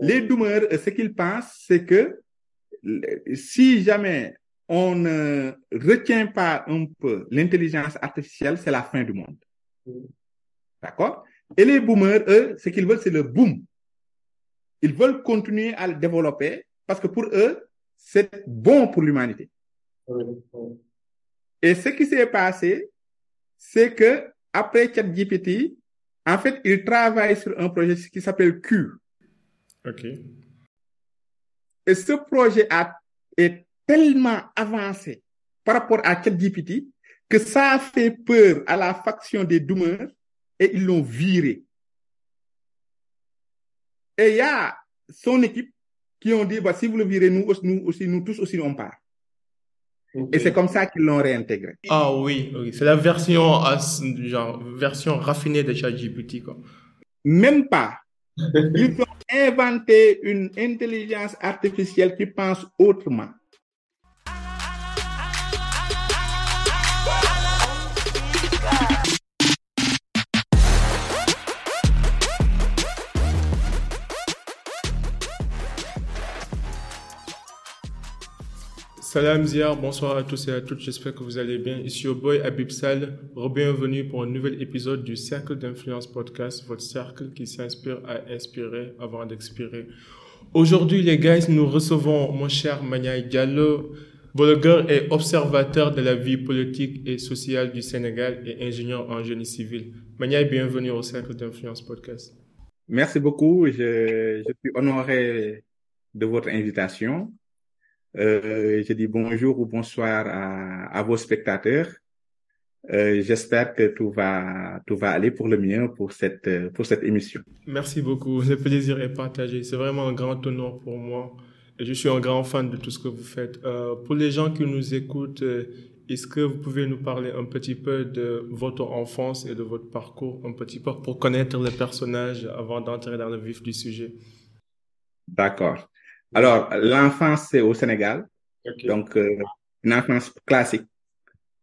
Les doomers, ce qu'ils pensent, c'est que si jamais on ne retient pas un peu l'intelligence artificielle, c'est la fin du monde. D'accord? Et les boomers, eux, ce qu'ils veulent, c'est le boom. Ils veulent continuer à le développer parce que pour eux, c'est bon pour l'humanité. Et ce qui s'est passé, c'est que après ChatGPT, en fait, ils travaillent sur un projet qui s'appelle Q. OK. Et ce projet a, est tellement avancé par rapport à ChatGPT que ça a fait peur à la faction des doomers et ils l'ont viré. Et il y a son équipe qui ont dit, bah, si vous le virez, nous, nous aussi, nous tous aussi, on part. Et c'est comme ça qu'ils l'ont réintégré. Ah oui, oui. c'est la version, genre, version raffinée de ChatGPT, quoi. Même pas. Ils ont inventé une intelligence artificielle qui pense autrement. Salam Zia, bonsoir à tous et à toutes, j'espère que vous allez bien. Ici au boy Abib Sal, bienvenue pour un nouvel épisode du Cercle d'influence podcast, votre cercle qui s'inspire à inspirer avant d'expirer. Aujourd'hui les gars, nous recevons mon cher Maniaï Diallo, blogueur et observateur de la vie politique et sociale du Sénégal et ingénieur en génie civil. Maniaï, bienvenue au Cercle d'influence podcast. Merci beaucoup, je suis honoré de votre invitation. Euh, je dis bonjour ou bonsoir à, à vos spectateurs. Euh, J'espère que tout va tout va aller pour le mieux pour cette pour cette émission. Merci beaucoup. Le plaisir est partagé. C'est vraiment un grand honneur pour moi. Je suis un grand fan de tout ce que vous faites. Euh, pour les gens qui nous écoutent, est-ce que vous pouvez nous parler un petit peu de votre enfance et de votre parcours, un petit peu pour connaître le personnage avant d'entrer dans le vif du sujet? D'accord. Alors, l'enfance, c'est au Sénégal. Okay. Donc, euh, une enfance classique,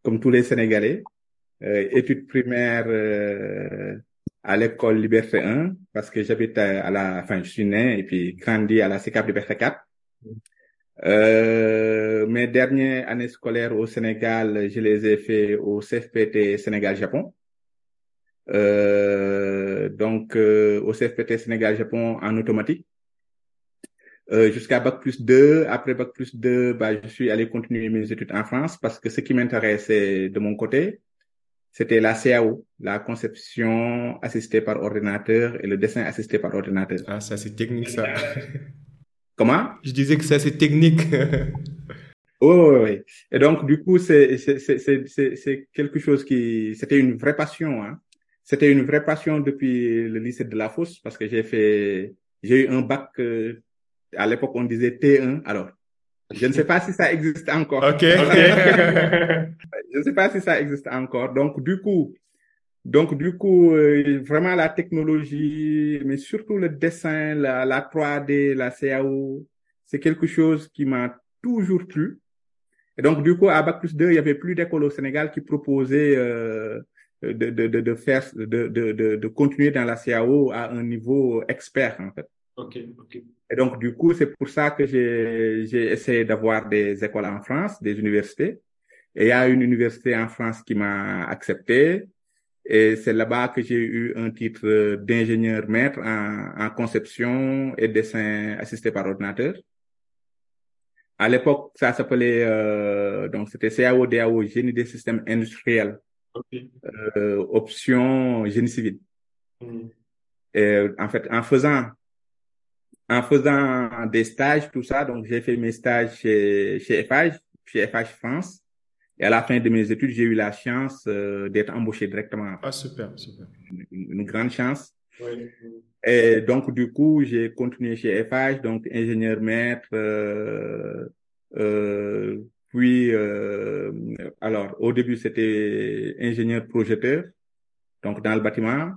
comme tous les Sénégalais. Euh, études primaires euh, à l'école Liberté 1, parce que j'habite à, à, la... Enfin, je suis né et puis grandi à la CECAP Liberté 4. Euh, mes dernières années scolaires au Sénégal, je les ai fait au CFPT Sénégal-Japon. Euh, donc, au CFPT Sénégal-Japon en automatique. Euh, jusqu'à Bac plus 2. Après Bac plus 2, bah, je suis allé continuer mes études en France parce que ce qui m'intéressait de mon côté, c'était la CAO, la conception assistée par ordinateur et le dessin assisté par ordinateur. Ah, ça c'est technique ça. Comment? Je disais que ça c'est technique. oh, oui, oui. Et donc, du coup, c'est c'est quelque chose qui... C'était une vraie passion. Hein. C'était une vraie passion depuis le lycée de la Fosse parce que j'ai fait... J'ai eu un bac... Euh, à l'époque, on disait T1. Alors, je ne sais pas si ça existe encore. Ok, ok. je ne sais pas si ça existe encore. Donc, du coup, donc, du coup, euh, vraiment la technologie, mais surtout le dessin, la, la 3D, la CAO, c'est quelque chose qui m'a toujours plu. Et donc, du coup, à Bac plus 2, il y avait plus d'écoles au Sénégal qui proposaient euh, de, de, de, de, faire, de, de, de, de continuer dans la CAO à un niveau expert, en fait. Ok, ok. Et donc, du coup, c'est pour ça que j'ai essayé d'avoir des écoles en France, des universités. Et il y a une université en France qui m'a accepté. Et c'est là-bas que j'ai eu un titre d'ingénieur maître en, en, conception et dessin assisté par ordinateur. À l'époque, ça s'appelait, euh, donc c'était CAO, DAO, génie des systèmes industriels. Okay. Euh, option génie civil. Mm. Et en fait, en faisant en faisant des stages, tout ça, donc j'ai fait mes stages chez, chez FH, chez FH France. Et à la fin de mes études, j'ai eu la chance euh, d'être embauché directement. Ah, super, super. Une, une grande chance. Oui. Et donc, du coup, j'ai continué chez FH, donc ingénieur maître, euh, euh, puis, alors, au début, c'était ingénieur projeteur, donc dans le bâtiment.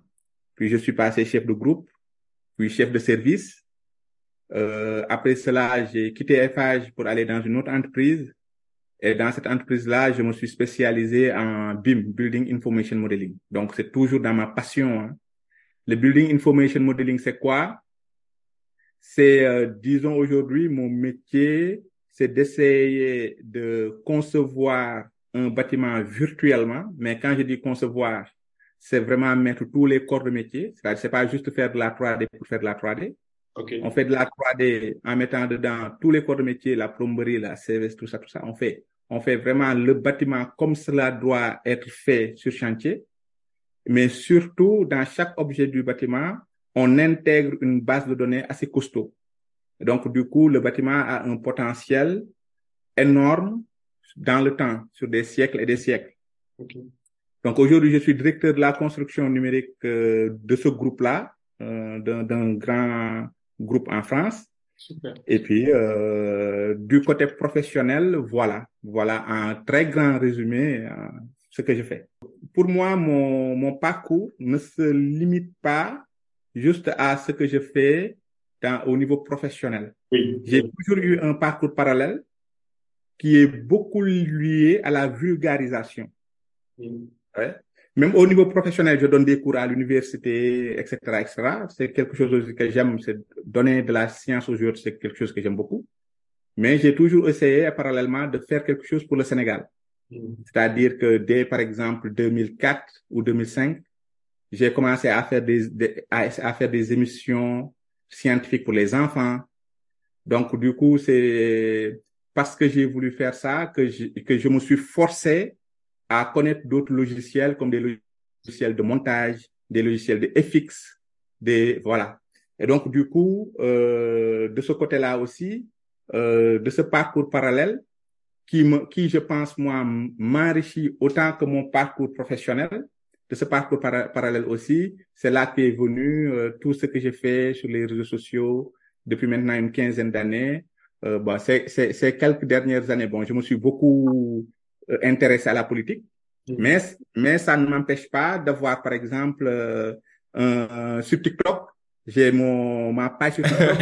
Puis, je suis passé chef de groupe, puis chef de service. Euh, après cela, j'ai quitté FH pour aller dans une autre entreprise. Et dans cette entreprise-là, je me suis spécialisé en BIM, Building Information Modeling. Donc, c'est toujours dans ma passion. Hein. Le Building Information Modeling, c'est quoi? C'est, euh, disons aujourd'hui, mon métier, c'est d'essayer de concevoir un bâtiment virtuellement, mais quand je dis concevoir, c'est vraiment mettre tous les corps de métier. C'est-à-dire, c'est pas juste faire de la 3D pour faire de la 3D. On fait de la 3D en mettant dedans tous les corps de métier, la plomberie, la service, tout ça, tout ça. On fait, on fait vraiment le bâtiment comme cela doit être fait sur chantier. Mais surtout, dans chaque objet du bâtiment, on intègre une base de données assez costaud. Donc, du coup, le bâtiment a un potentiel énorme dans le temps, sur des siècles et des siècles. Donc, aujourd'hui, je suis directeur de la construction numérique euh, de ce groupe-là, euh, d'un grand groupe en France. Super. Et puis, euh, du côté professionnel, voilà, voilà un très grand résumé euh, ce que je fais. Pour moi, mon, mon parcours ne se limite pas juste à ce que je fais dans, au niveau professionnel. Oui. J'ai toujours eu un parcours parallèle qui est beaucoup lié à la vulgarisation. Oui. Ouais. Même au niveau professionnel, je donne des cours à l'université, etc., etc. C'est quelque chose que j'aime, c'est donner de la science aux autres, c'est quelque chose que j'aime beaucoup. Mais j'ai toujours essayé parallèlement de faire quelque chose pour le Sénégal. Mm. C'est-à-dire que dès, par exemple, 2004 ou 2005, j'ai commencé à faire des, des- à, à faire des émissions scientifiques pour les enfants. Donc, du coup, c'est parce que j'ai voulu faire ça que je, que je me suis forcé à connaître d'autres logiciels comme des logiciels de montage, des logiciels de FX, des, voilà. Et donc, du coup, euh, de ce côté-là aussi, euh, de ce parcours parallèle, qui me, qui, je pense, moi, m'enrichit autant que mon parcours professionnel. De ce parcours para- parallèle aussi, c'est là qu'est venu euh, tout ce que j'ai fait sur les réseaux sociaux depuis maintenant une quinzaine d'années. Euh, bon, c'est, ces quelques dernières années, bon, je me suis beaucoup intéressé à la politique, Mm. mais, mais ça ne m'empêche pas d'avoir, par exemple, euh, un- un- sur TikTok, j'ai mon, ma page sur TikTok,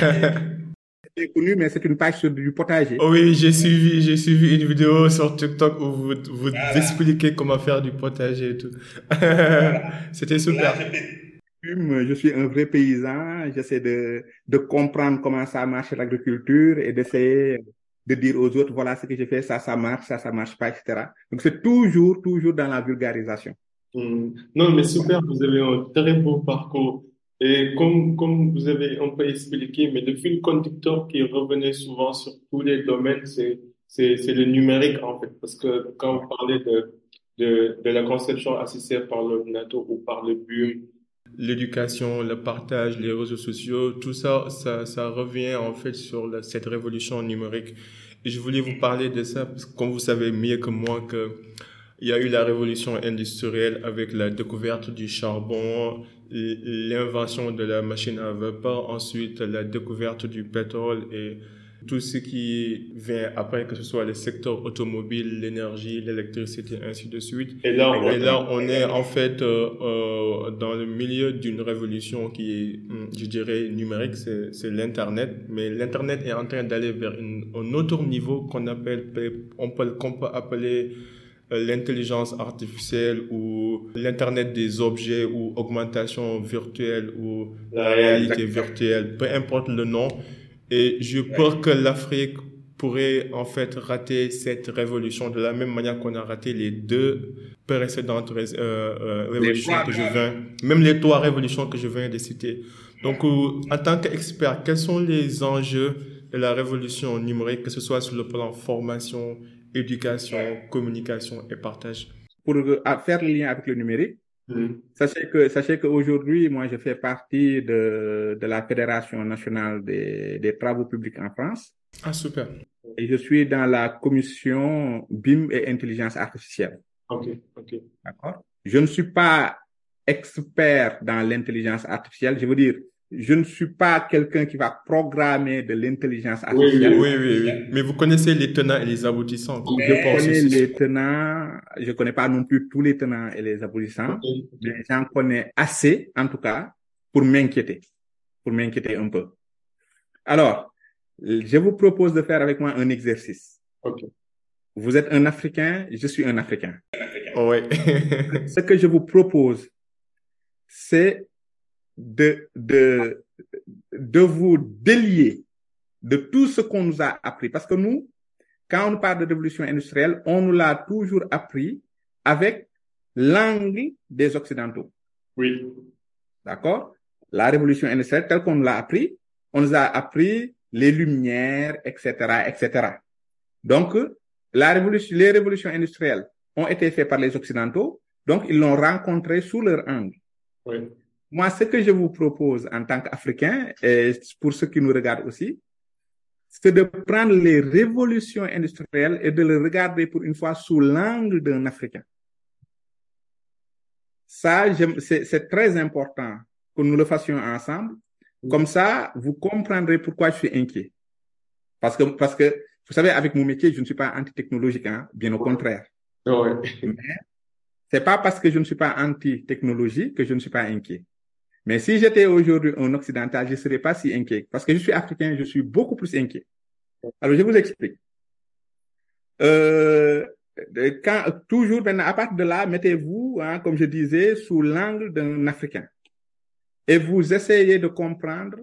qui est connue, mais c'est une page sur du potager. Oh oui, j'ai suivi, j'ai suivi une vidéo sur TikTok où vous, vous expliquez comment faire du potager et tout. C'était super. fume, je suis un vrai paysan, j'essaie de, de comprendre comment ça marche l'agriculture et d'essayer de dire aux autres, voilà ce que j'ai fait, ça, ça marche, ça, ça marche pas, etc. Donc c'est toujours, toujours dans la vulgarisation. Mm. Non, mais super, vous avez un très beau parcours. Et comme, comme vous avez un peu expliqué, mais le fil conducteur qui revenait souvent sur tous les domaines, c'est, c'est, c'est le numérique, en fait. Parce que quand vous parlez de, de, de la conception assistée par l'ordinateur ou par le BUM, l'éducation, le partage, les réseaux sociaux, tout ça, ça, ça revient en fait sur cette révolution numérique. Et je voulais vous parler de ça parce que comme vous savez mieux que moi que il y a eu la révolution industrielle avec la découverte du charbon, l'invention de la machine à vapeur, ensuite la découverte du pétrole et tout ce qui vient après, que ce soit le secteur automobile, l'énergie, l'électricité, ainsi de suite. Et là, et là, on est en fait euh, euh, dans le milieu d'une révolution qui est, hum, je dirais, numérique, c'est l'Internet. Mais l'Internet est en train d'aller vers une- un autre niveau qu'on appelle, on peut, qu'on peut appeler euh, l'intelligence artificielle ou l'Internet des objets ou augmentation virtuelle ou la réalité virtuelle, peu importe le nom. Et je peur que l'Afrique pourrait en fait rater cette révolution de la même manière qu'on a raté les deux précédentes ré- euh, euh, révolutions que je viens, même les trois révolutions que je viens de citer. Donc, euh, en tant qu'expert, quels sont les enjeux de la révolution numérique, que ce soit sur le plan formation, éducation, communication et partage? Pour faire le lien avec le numérique, sachez que, sachez qu'aujourd'hui, moi, je fais partie de, de la Fédération nationale des, des travaux publics en France Ah, super. et je suis dans la commission BIM et intelligence artificielle. Ok, ok. D'accord? Je ne suis pas expert dans l'intelligence artificielle. Je veux dire, je ne suis pas quelqu'un qui va programmer de l'intelligence oui, artificielle. oui, oui, oui. Mais vous connaissez les tenants et les aboutissants. Je Je pense connais les tenants, je connais pas non plus tous les tenants et les aboutissants, mais j'en connais assez, en tout cas, pour m'inquiéter, pour m'inquiéter un peu. Alors, je vous propose de faire avec moi un exercice. Vous êtes un Africain, je suis un Africain. Ouais. Ce que je vous propose, c'est de, de, de vous délier de tout ce qu'on nous a appris. Parce que nous, quand on parle de révolution industrielle, on nous l'a toujours appris avec l'angle des Occidentaux. Oui. D'accord? La révolution industrielle, telle qu'on nous l'a appris, on nous a appris les lumières, etc., etc. Donc, la révolution, les révolutions industrielles ont été faites par les Occidentaux, donc ils l'ont rencontré sous leur angle. Oui. Moi, ce que je vous propose en tant qu'Africain, et pour ceux qui nous regardent aussi, c'est de prendre les révolutions industrielles et de les regarder pour une fois sous l'angle d'un Africain. Ça, c'est très important que nous le fassions ensemble. Comme ça, vous comprendrez pourquoi je suis inquiet. Parce que, parce que, vous savez, avec mon métier, je ne suis pas anti-technologique, hein, bien au contraire. Oui. Mais c'est pas parce que je ne suis pas anti-technologie que je ne suis pas inquiet. Mais si j'étais aujourd'hui un occidental, je ne serais pas si inquiet. Parce que je suis africain, je suis beaucoup plus inquiet. Alors, je vous explique. Euh, quand, toujours à partir de là, mettez-vous, hein, comme je disais, sous l'angle d'un Africain. Et vous essayez de comprendre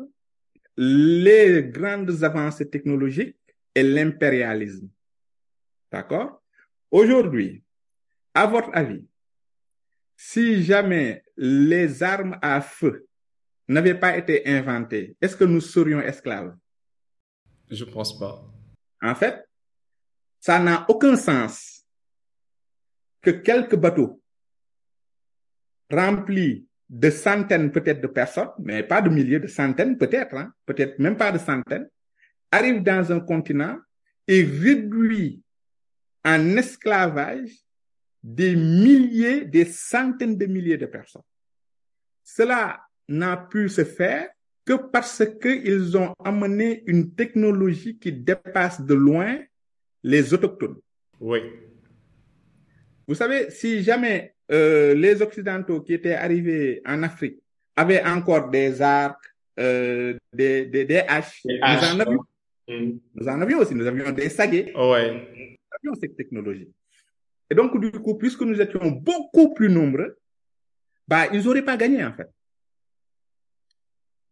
les grandes avancées technologiques et l'impérialisme. D'accord? Aujourd'hui, à votre avis, si jamais les armes à feu n'avaient pas été inventées, est-ce que nous serions esclaves? Je pense pas. En fait, ça n'a aucun sens que quelques bateaux remplis de centaines peut-être de personnes, mais pas de milliers, de centaines peut-être, hein, peut-être même pas de centaines, arrivent dans un continent et réduit en esclavage des milliers, des centaines de milliers de personnes. Cela n'a pu se faire que parce qu'ils ont amené une technologie qui dépasse de loin les autochtones. Oui. Vous savez, si jamais euh, les Occidentaux qui étaient arrivés en Afrique avaient encore des arcs, euh, des, des, des haches, Des nous, en avions, Mm. nous en avions aussi, nous avions des saguets, Ouais. nous avions cette technologie. Et donc, du coup, puisque nous étions beaucoup plus nombreux, bah, ils n'auraient pas gagné, en fait.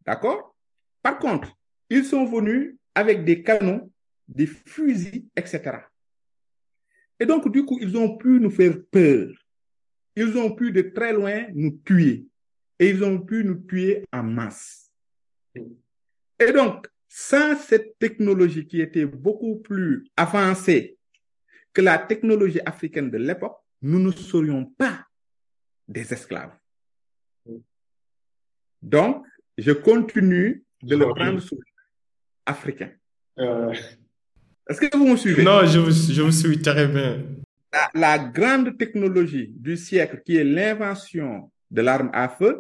D'accord? Par contre, ils sont venus avec des canons, des fusils, etc. Et donc, du coup, ils ont pu nous faire peur. Ils ont pu de très loin nous tuer. Et ils ont pu nous tuer en masse. Et donc, sans cette technologie qui était beaucoup plus avancée que la technologie africaine de l'époque, nous ne serions pas des esclaves. Donc, je continue de le prendre sous africain. Euh, Est-ce que vous me suivez? Non, je vous, je vous suis très bien. La, la grande technologie du siècle, qui est l'invention de l'arme à feu,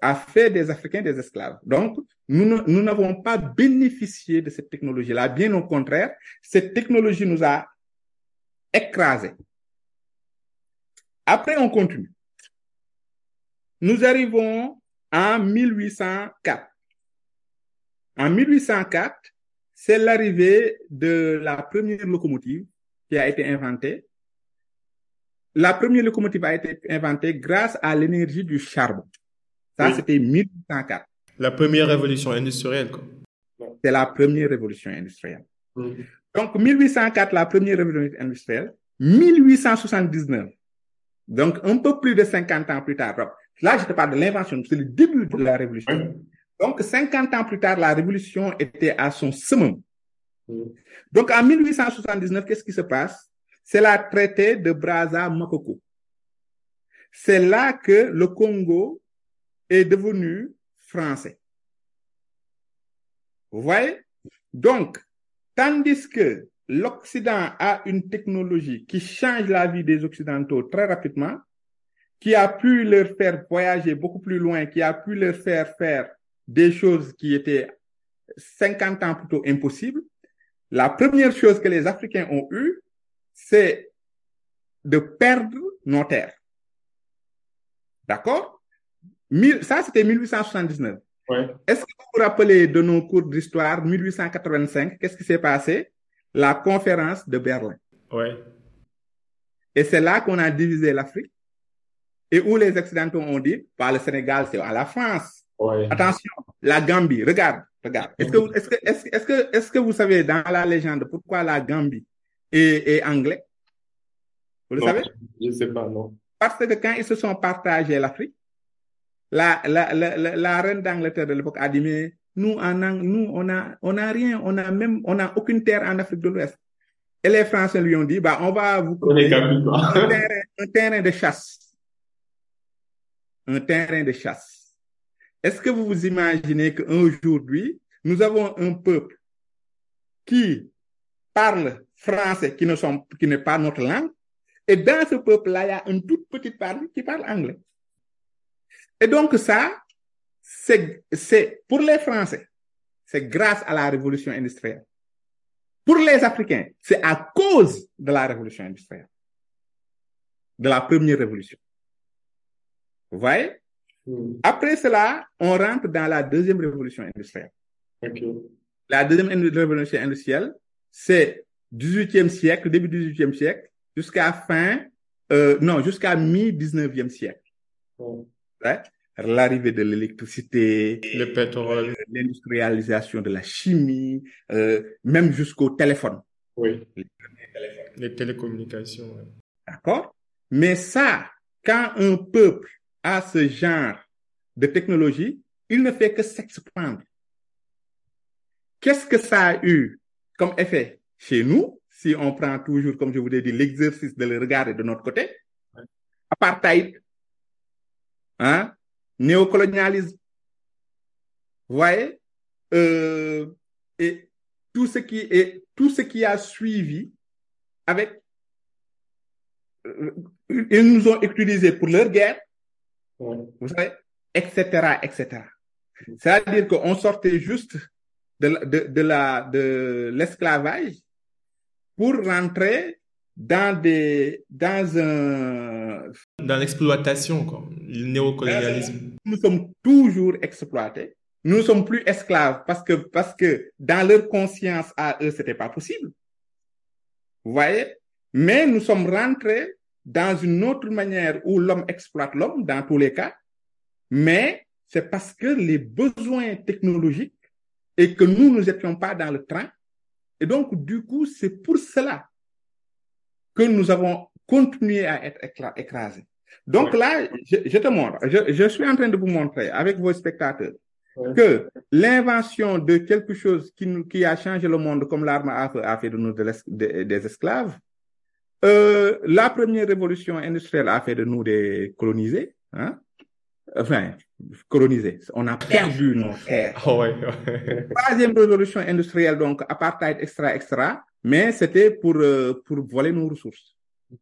a fait des Africains des esclaves. Donc, nous n'avons pas bénéficié de cette technologie-là. Bien au contraire, cette technologie nous a écrasés. Après, on continue. Nous arrivons en 1804. En 1804, c'est l'arrivée de la première locomotive qui a été inventée. La première locomotive a été inventée grâce à l'énergie du charbon. Ça, Oui. c'était 1804. La première révolution industrielle, quoi. C'est la première révolution industrielle. Donc, 1804, la première révolution industrielle. 1879. Donc, un peu plus de 50 ans plus tard. Là, je te parle de l'invention. C'est le début de la révolution. Donc, 50 ans plus tard, la révolution était à son summum. Mm. Donc, en 1879, qu'est-ce qui se passe? C'est la traité de Brazza-Makoko. C'est là que le Congo est devenu français. Vous voyez? Donc, tandis que l'Occident a une technologie qui change la vie des Occidentaux très rapidement, qui a pu leur faire voyager beaucoup plus loin, qui a pu leur faire faire des choses qui étaient 50 ans plus tôt impossibles, la première chose que les Africains ont eue, c'est de perdre nos terres. D'accord? Ça, c'était 1879. Ouais. Est-ce que vous vous rappelez de nos cours d'histoire, 1885, qu'est-ce qui s'est passé? La conférence de Berlin. Ouais. Et c'est là qu'on a divisé l'Afrique et où les Occidentaux ont dit, pas le Sénégal, c'est à la France. Ouais. Attention, la Gambie, regarde, Regarde. Est-ce que, est-ce que, est-ce, est-ce que, est-ce que vous savez dans la légende pourquoi la Gambie est, est anglais? Vous le Non, savez? Je sais pas, non. Parce que quand ils se sont partagés l'Afrique, la, la, la, la, la reine d'Angleterre de l'époque a dit, mais nous, en, nous, on a, on a rien, on a même, on a aucune terre en Afrique de l'Ouest. Et les Français lui ont dit, bah, on va vous quoi. un terrain, un terrain de chasse. Un terrain de chasse. Est-ce que vous vous imaginez qu'aujourd'hui, nous avons un peuple qui parle français, qui ne sont, qui n'est pas notre langue, et dans ce peuple-là, il y a une toute petite partie qui parle anglais. Et donc ça, c'est, c'est, pour les Français, c'est grâce à la révolution industrielle. Pour les Africains, c'est à cause de la révolution industrielle. De la première révolution. Vous voyez? Hmm, Après cela, on rentre dans la deuxième révolution industrielle. La deuxième révolution industrielle, c'est 18e siècle, début 18e siècle, jusqu'à fin, euh, non, jusqu'à mi-19e siècle. Bon. L'arrivée de l'électricité, Le pétrole, l'industrialisation de la chimie, euh, même jusqu'au téléphone. oui. Les télécommunications, ouais. D'accord? Mais ça, quand un peuple a ce genre de technologie, il ne fait que s'expandre. Qu'est-ce que ça a eu comme effet chez nous, si on prend toujours, comme je vous l'ai dit, l'exercice de le regarder de notre côté? Apartheid, hein? Néocolonialisme. Vous voyez? Euh, et tout ce qui est, tout ce qui a suivi avec euh, ils nous ont utilisés pour leur guerre, Ouais. vous savez, etc., etc. C'est-à-dire qu'on sortait juste de, de la, de l'esclavage pour rentrer dans des, dans un, Dans l'exploitation, quoi. Le néocolonialisme. nous sommes toujours exploités. Nous ne sommes plus esclaves parce que, parce que dans leur conscience à eux, c'était pas possible. Vous voyez? Mais nous sommes rentrés dans une autre manière où l'homme exploite l'homme dans tous les cas. Mais c'est parce que les besoins technologiques et que nous, nous étions pas dans le train. Et donc, du coup, c'est pour cela que nous avons continué à être écrasés. Donc Ouais. là, je, je te montre, je, je suis en train de vous montrer avec vos spectateurs Ouais. que l'invention de quelque chose qui, nous, qui a changé le monde comme l'arme à feu a fait de nous de l'es- de- des esclaves, euh, la première révolution industrielle a fait de nous des colonisés, hein? enfin, colonisés. On a perdu nos terres. Ah ouais. Troisième révolution industrielle, donc apartheid, extra, extra, mais c'était pour, euh, pour voler nos ressources. Vous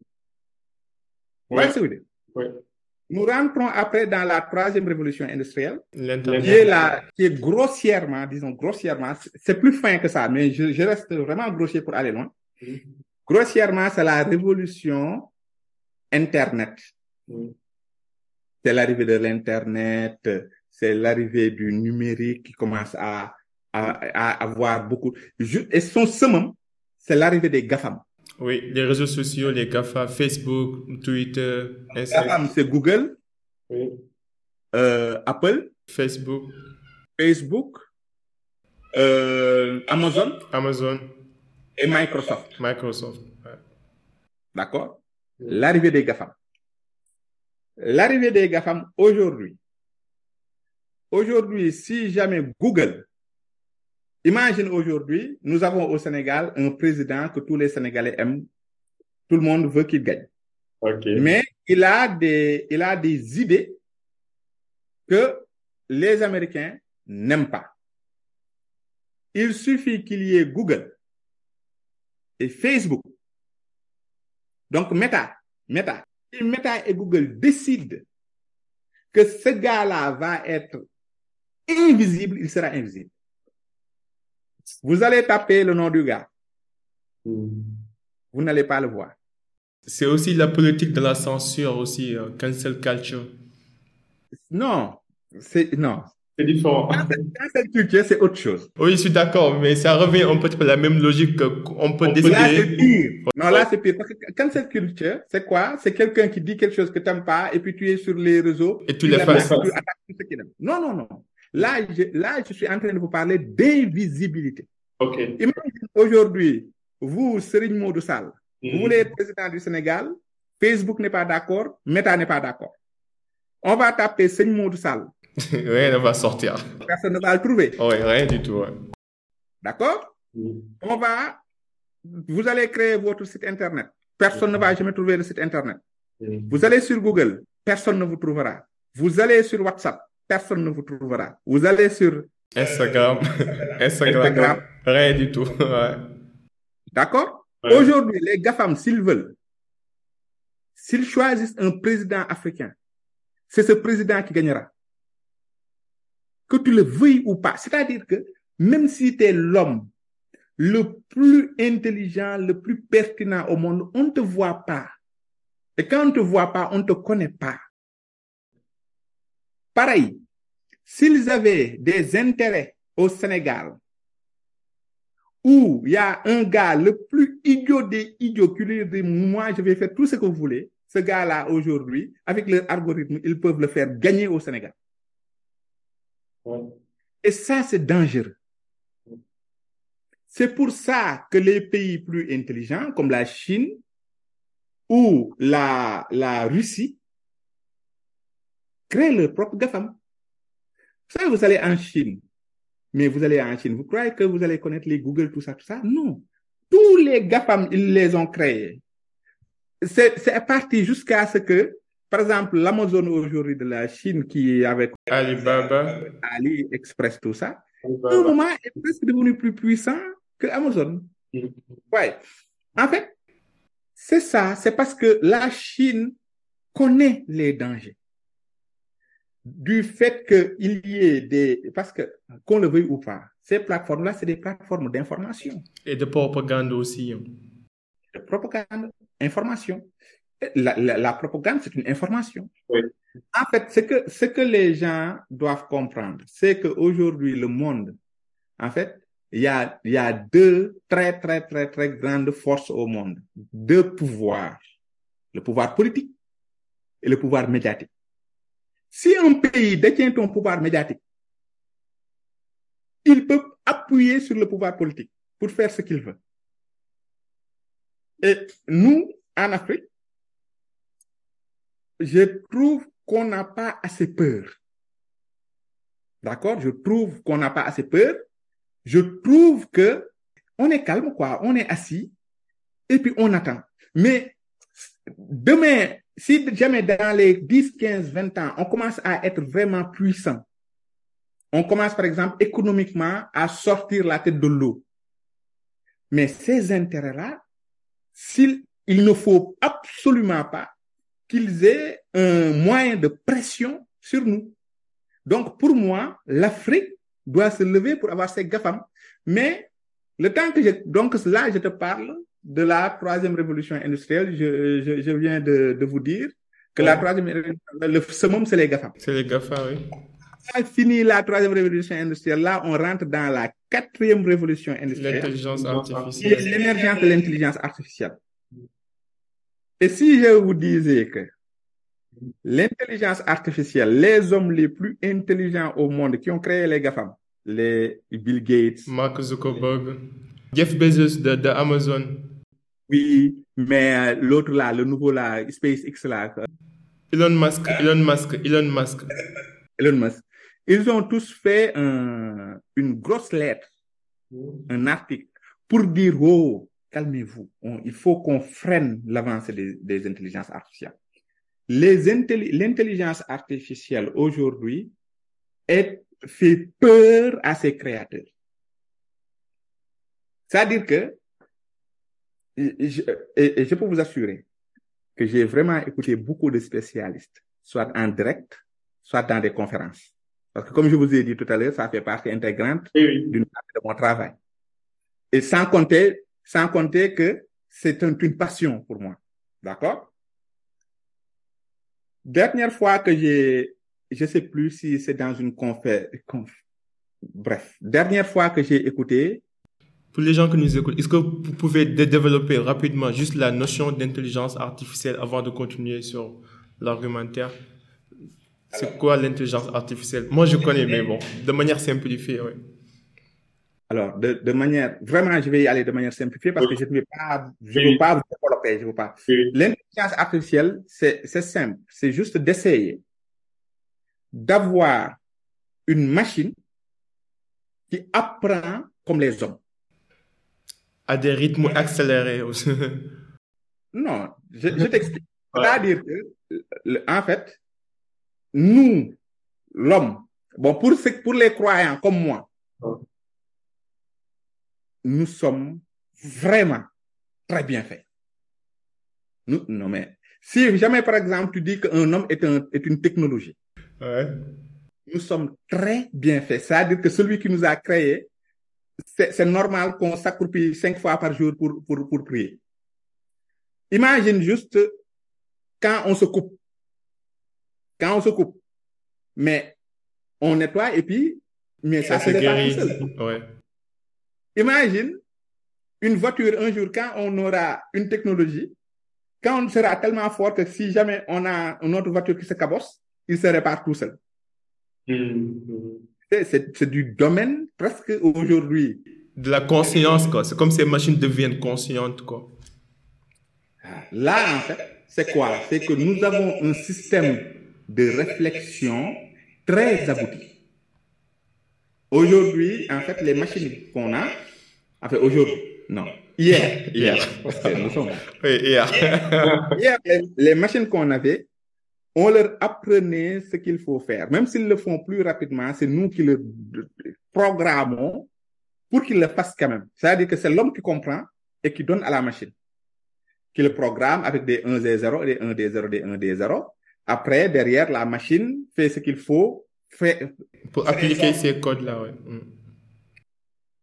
voyez Ouais. dire? Ouais. Nous rentrons après dans la troisième révolution industrielle, qui est, la, qui est grossièrement, disons grossièrement, c'est- plus fin que ça, mais je, je reste vraiment grossier pour aller loin. Grossièrement, c'est la révolution Internet. Mm. C'est l'arrivée de l'Internet, c'est l'arrivée du numérique qui commence à, à, à avoir beaucoup. Et son summum, c'est l'arrivée des GAFAM. Oui, les réseaux sociaux, les GAFA, Facebook, Twitter, Instagram, GAFAM, c'est Google, oui. euh, Apple, Facebook, Facebook, euh, Amazon Amazon, et Microsoft. Microsoft. Ouais. D'accord? L'arrivée des GAFAM. L'arrivée des GAFAM aujourd'hui. Aujourd'hui, si jamais Google, imagine aujourd'hui, nous avons au Sénégal un président que tous les Sénégalais aiment. Tout le monde veut qu'il gagne. Ok. Mais il a des, il a des idées que les Américains n'aiment pas. Il suffit qu'il y ait Google et Facebook. Donc, Meta, Meta. Si Meta et Google décident que ce gars-là va être invisible, il sera invisible. Vous allez taper le nom du gars. Mm. Vous n'allez pas le voir. C'est aussi la politique de la censure aussi, euh, cancel culture. Non, c'est, non. C'est différent. Cancel culture, c'est autre chose. Oui, je suis d'accord, mais ça revient un peu à la même logique qu'on peut Là, c'est décider. pire. Non, là, c'est pire. Parce que cancel culture, c'est quoi? C'est quelqu'un qui dit quelque chose que t'aimes pas et puis tu es sur les réseaux. Et tu tu qu'il aime. Non, non, non. Là, je, là, je suis en train de vous parler d'invisibilité. Ok. Imagine aujourd'hui, vous, Serigne Modou Sall, vous Mhm. voulez être président du Sénégal, Facebook n'est pas d'accord, Meta n'est pas d'accord. On va taper Serigne Modou Sall, Rien ne va sortir. personne ne va le trouver. Ouais, rien du tout. ouais. D'accord? On va, vous allez créer votre site internet. Personne ne va jamais trouver le site internet. Vous allez sur Google, personne ne vous trouvera. Vous allez sur WhatsApp, personne ne vous trouvera. Vous allez sur, Instagram. Instagram. Instagram. Rien du tout. Ouais. d'accord? Ouais. Aujourd'hui, les GAFAM, s'ils veulent, s'ils choisissent un président africain, c'est ce président qui gagnera. Que tu le veuilles ou pas. C'est-à-dire que même si tu es l'homme le plus intelligent, le plus pertinent au monde, on ne te voit pas. Et quand on ne te voit pas, on ne te connaît pas. Pareil, s'ils avaient des intérêts au Sénégal, où il y a un gars le plus idiot des idiots qui lui dit, moi, je vais faire tout ce que vous voulez, ce gars-là, aujourd'hui, avec leur algorithme, ils peuvent le faire gagner au Sénégal. Et ça, c'est dangereux. C'est pour ça que les pays plus intelligents, comme la Chine ou la, la Russie, créent leur propre GAFAM. Vous savez, vous allez en Chine, mais vous allez en Chine, vous croyez que vous allez connaître les Google, tout ça, tout ça? Non. Tous les GAFAM, ils les ont créés. C'est, c'est parti jusqu'à ce que, par exemple, l'Amazon aujourd'hui de la Chine qui est avec Alibaba. AliExpress, tout ça, à un moment est presque devenu plus puissant que Amazon. Ouais. En fait, c'est ça, c'est parce que la Chine connaît les dangers. Du fait qu'il y ait des, parce que, qu'on le veuille ou pas, ces plateformes-là, c'est des plateformes d'information, Et de propagande aussi. hein. de propagande, information. La, la, la propagande, c'est une information. Oui. En fait, ce que, ce que les gens doivent comprendre, c'est qu'aujourd'hui, le monde, en fait, il y a, il y a deux très, très, très, très grandes forces au monde. Deux pouvoirs. Le pouvoir politique et le pouvoir médiatique. Si un pays détient un pouvoir médiatique, il peut appuyer sur le pouvoir politique pour faire ce qu'il veut. Et nous, en Afrique, je trouve qu'on n'a pas assez peur. D'accord? Je trouve qu'on n'a pas assez peur. Je trouve que on est calme, quoi. On est assis et puis on attend. Mais demain, si jamais dans les 10, 15, 20 ans, on commence à être vraiment puissant, on commence par exemple économiquement à sortir la tête de l'eau. Mais ces intérêts-là, s'il, il ne faut absolument pas qu'ils aient un moyen de pression sur nous. Donc, pour moi, l'Afrique doit se lever pour avoir ses GAFAM. Mais le temps que je, donc là, je te parle de la troisième révolution industrielle, je, je, je viens de, de vous dire que la Ouais. troisième, le summum, c'est les GAFAM. C'est les GAFA, oui. On a fini la troisième révolution industrielle. Là, on rentre dans la quatrième révolution industrielle. L'intelligence artificielle. l'émergence de l'intelligence artificielle. Et si je vous disais que l'intelligence artificielle, les hommes les plus intelligents au monde qui ont créé les GAFAM, les Bill Gates, Mark Zuckerberg. Jeff Bezos de, de Amazon. Oui, mais euh, l'autre là, le nouveau là, SpaceX là, Elon Musk. Elon Musk. Elon Musk. Elon Musk, ils ont tous fait un- une grosse lettre, un article, pour dire, oh, calmez-vous, il faut qu'on freine l'avancée des, des intelligences artificielles. Les intelli- L'intelligence artificielle aujourd'hui fait peur à ses créateurs. C'est-à-dire que, et- et je, et- et je peux vous assurer que j'ai vraiment écouté beaucoup de spécialistes, soit en direct, soit dans des conférences. Parce que comme je vous ai dit tout à l'heure, ça fait partie intégrante d'une partie de mon travail. Et sans compter, sans compter que c'est un- une passion pour moi. D'accord? Dernière fois que j'ai, je sais plus si c'est dans une conférence, bref, dernière fois que j'ai écouté, Pour les gens qui nous écoutent, est-ce que vous pouvez dé- développer rapidement juste la notion d'intelligence artificielle avant de continuer sur l'argumentaire? C'est quoi l'intelligence artificielle? Moi, je connais, mais bon, de manière simplifiée, oui. Alors, de, de manière, vraiment, je vais y aller de manière simplifiée parce que je ne vais pas, je veux pas vous développer, je veux pas. L'intelligence artificielle, c'est, c'est simple. C'est juste d'essayer d'avoir une machine qui apprend comme les hommes. À des rythmes accélérés aussi. non, je, je t'explique. C'est-à-dire que, en fait, nous, l'homme, bon, pour, pour les croyants comme moi, nous sommes vraiment très bien faits. Nous, non, mais si jamais, par exemple, tu dis qu'un homme est, un, est une technologie, ouais. nous sommes très bien faits. C'est-à-dire que celui qui nous a créés, c'est normal qu'on s'accroupit cinq fois par jour pour, pour, pour prier. Imagine juste quand on se coupe. Quand on se coupe. Mais on nettoie et puis, mais ça, ça se guérit. Ouais. Imagine une voiture un jour quand on aura une technologie, quand on sera tellement fort que si jamais on a une autre voiture qui se cabosse, il se répare tout seul. Mmh. C'est du domaine presque aujourd'hui. De la conscience, quoi. C'est comme ces machines deviennent conscientes, quoi. Là, en fait, c'est quoi? C'est que nous avons un système de réflexion très abouti. Aujourd'hui, en fait, les machines qu'on a, en fait, aujourd'hui, non, hier, hier, parce que nous sommes. Oui, hier. hier, les, les machines qu'on avait, on leur apprenait ce qu'il faut faire. Même s'ils le font plus rapidement, c'est nous qui le programmons pour qu'ils le fassent quand même. C'est-à-dire que c'est l'homme qui comprend et qui donne à la machine. Qui le programme avec des 1 des 0, des 1 des 0, des 1 des 0. Après, derrière, la machine fait ce qu'il faut faire. Pour appliquer ces codes-là, oui. Mm.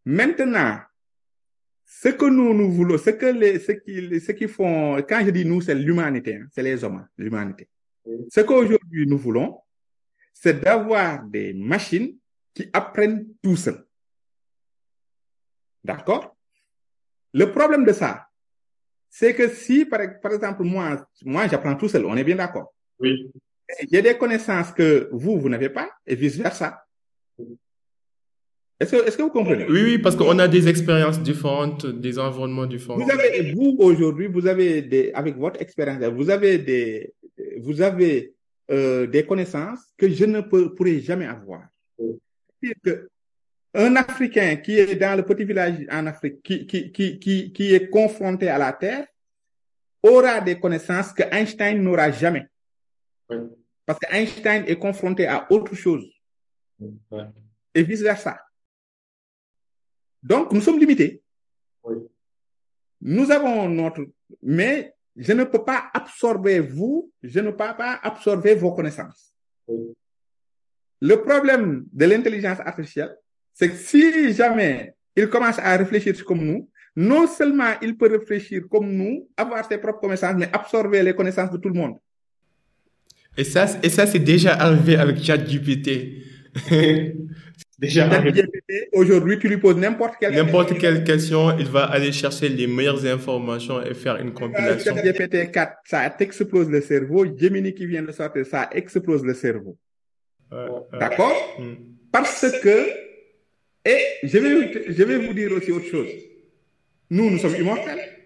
Maintenant, ce que nous, nous voulons, ce que les, ce qui, ce qui font, quand je dis nous, c'est l'humanité, hein, c'est les hommes, l'humanité. Ce qu'aujourd'hui nous voulons, c'est d'avoir des machines qui apprennent tout seul. D'accord? Le problème de ça, c'est que si, par, par exemple, moi, moi j'apprends tout seul, on est bien d'accord? Oui. J'ai des connaissances que vous, vous n'avez pas, et vice-versa. Est-ce que, est que, vous comprenez? Oui, oui, parce qu'on a des expériences différentes, des environnements différents. Vous avez, vous, aujourd'hui, vous avez des, avec votre expérience, vous avez des, vous avez euh, des connaissances que je ne peux, pourrai jamais avoir. Que un Africain qui est dans le petit village en Afrique, qui, qui, qui, qui, qui est confronté à la Terre, aura des connaissances que Einstein n'aura jamais. Oui. Parce que Einstein est confronté à autre chose. Oui. Et vice-versa. Donc, nous sommes limités. Oui. Nous avons notre, mais je ne peux pas absorber vous, je ne peux pas absorber vos connaissances. Le problème de l'intelligence artificielle, c'est que si jamais il commence à réfléchir comme nous, non seulement il peut réfléchir comme nous, avoir ses propres connaissances, mais absorber les connaissances de tout le monde. Et ça, et ça c'est déjà arrivé avec ChatGPT. déjà ChatGPT, aujourd'hui, tu lui poses n'importe quelle N'importe quelle question, il va aller chercher les meilleures informations et faire une compilation. ChatGPT 4, ça t'explose le cerveau. Gemini qui vient de sortir, ça explose le cerveau. Euh, D'accord? Hmm. Parce que, et je vais, je vais vous dire aussi autre chose. Nous, nous sommes immortels.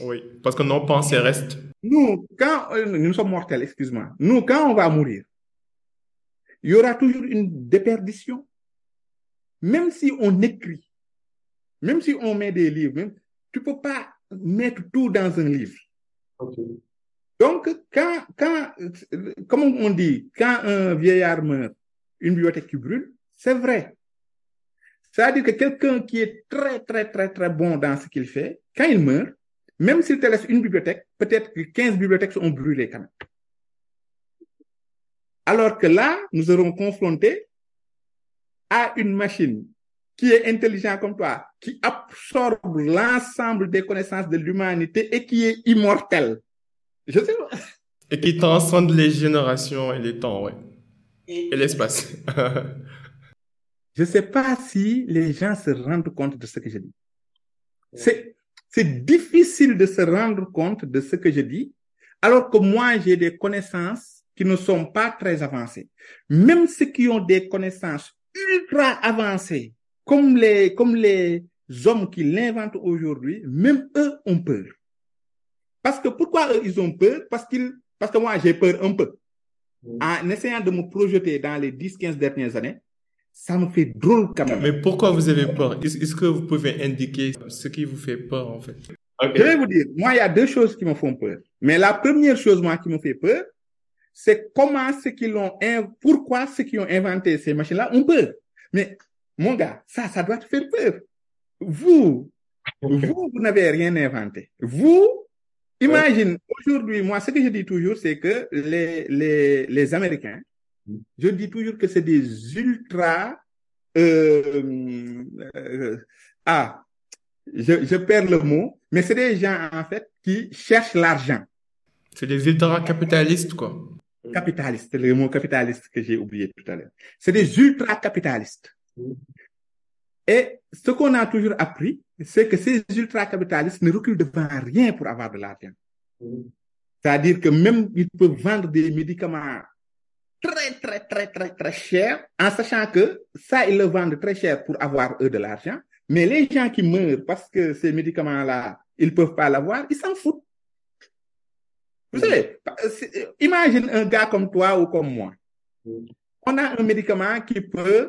Oui, parce que nos pensées restent. Nous, quand euh, nous sommes mortels, excuse-moi. Nous, quand on va mourir, il y aura toujours une déperdition. Même si on écrit, même si on met des livres, même, tu peux pas mettre tout dans un livre. Okay. Donc, quand, quand, comme on dit, quand un vieillard meurt, une bibliothèque qui brûle, c'est vrai. C'est-à-dire que quelqu'un qui est très, très, très, très bon dans ce qu'il fait, quand il meurt, même s'il te laisse une bibliothèque, peut-être que 15 bibliothèques sont brûlées quand même. Alors que là, nous serons confrontés à une machine qui est intelligente comme toi, qui absorbe l'ensemble des connaissances de l'humanité et qui est immortelle. Je sais pas. Et qui transcende les générations et les temps, ouais. Et l'espace. je sais pas si les gens se rendent compte de ce que je dis. C'est, c'est difficile de se rendre compte de ce que je dis, alors que moi, j'ai des connaissances qui ne sont pas très avancés, même ceux qui ont des connaissances ultra avancées, comme les, comme les hommes qui l'inventent aujourd'hui, même eux ont peur. Parce que pourquoi eux, ils ont peur? Parce qu'ils, parce que moi, j'ai peur un peu. En essayant de me projeter dans les 10, 15 dernières années, ça me fait drôle quand même. Mais pourquoi vous avez peur? Est-ce que vous pouvez indiquer ce qui vous fait peur en fait? Okay. Je vais vous dire, moi, il y a deux choses qui me font peur. Mais la première chose, moi, qui me fait peur, c'est comment ceux qui l'ont, pourquoi ceux qui ont inventé ces machines-là ont peur. Mais, mon gars, ça, ça doit te faire peur. Vous, vous, vous n'avez rien inventé. Vous, imagine, aujourd'hui, moi, ce que je dis toujours, c'est que les, Américains, je dis toujours que c'est des ultra, euh, euh, ah, je, je perds le mot, mais c'est des gens, en fait, qui cherchent l'argent. C'est des ultra capitalistes, quoi. Capitalistes, c'est le mot capitaliste que j'ai oublié tout à l'heure. C'est des ultra capitalistes. Et ce qu'on a toujours appris, c'est que ces ultra capitalistes ne reculent devant rien pour avoir de l'argent. C'est-à-dire que même ils peuvent vendre des médicaments très, très, très, très, très chers, en sachant que ça, ils le vendent très cher pour avoir eux de l'argent. Mais les gens qui meurent parce que ces médicaments-là, ils peuvent pas l'avoir, ils s'en foutent. Vous savez, imagine un gars comme toi ou comme moi. On a un médicament qui peut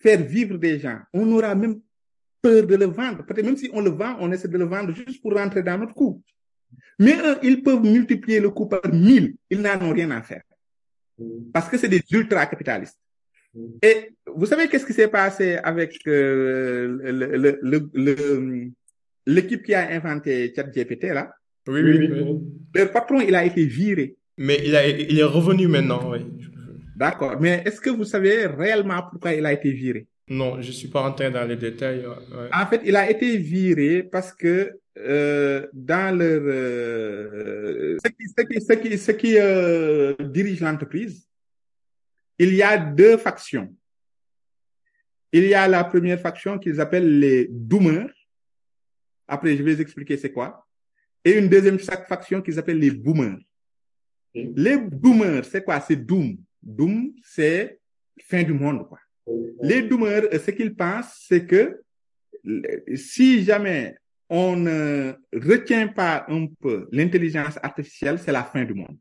faire vivre des gens. On aura même peur de le vendre. Peut-être même si on le vend, on essaie de le vendre juste pour rentrer dans notre coût. Mais eux, ils peuvent multiplier le coût par mille. Ils n'en ont rien à faire. Parce que c'est des ultra-capitalistes. Et vous savez qu'est-ce qui s'est passé avec euh, le, le, le, l'équipe qui a inventé ChatGPT là? Oui, oui, oui, Le patron, il a été viré. Mais il, a, il est revenu maintenant, oui. D'accord. Mais est-ce que vous savez réellement pourquoi il a été viré? Non, je suis pas rentré dans les détails. Ouais. En fait, il a été viré parce que euh, dans leur euh, ce qui, ce qui, ce qui, euh, dirige l'entreprise, il y a deux factions. Il y a la première faction qu'ils appellent les doomers. Après, je vais vous expliquer c'est quoi. Et une deuxième faction qu'ils appellent les boomers. Okay. Les boomers, c'est quoi? C'est doom. Doom, c'est fin du monde, quoi. Les doomers, ce qu'ils pensent, c'est que si jamais on ne retient pas un peu l'intelligence artificielle, c'est la fin du monde.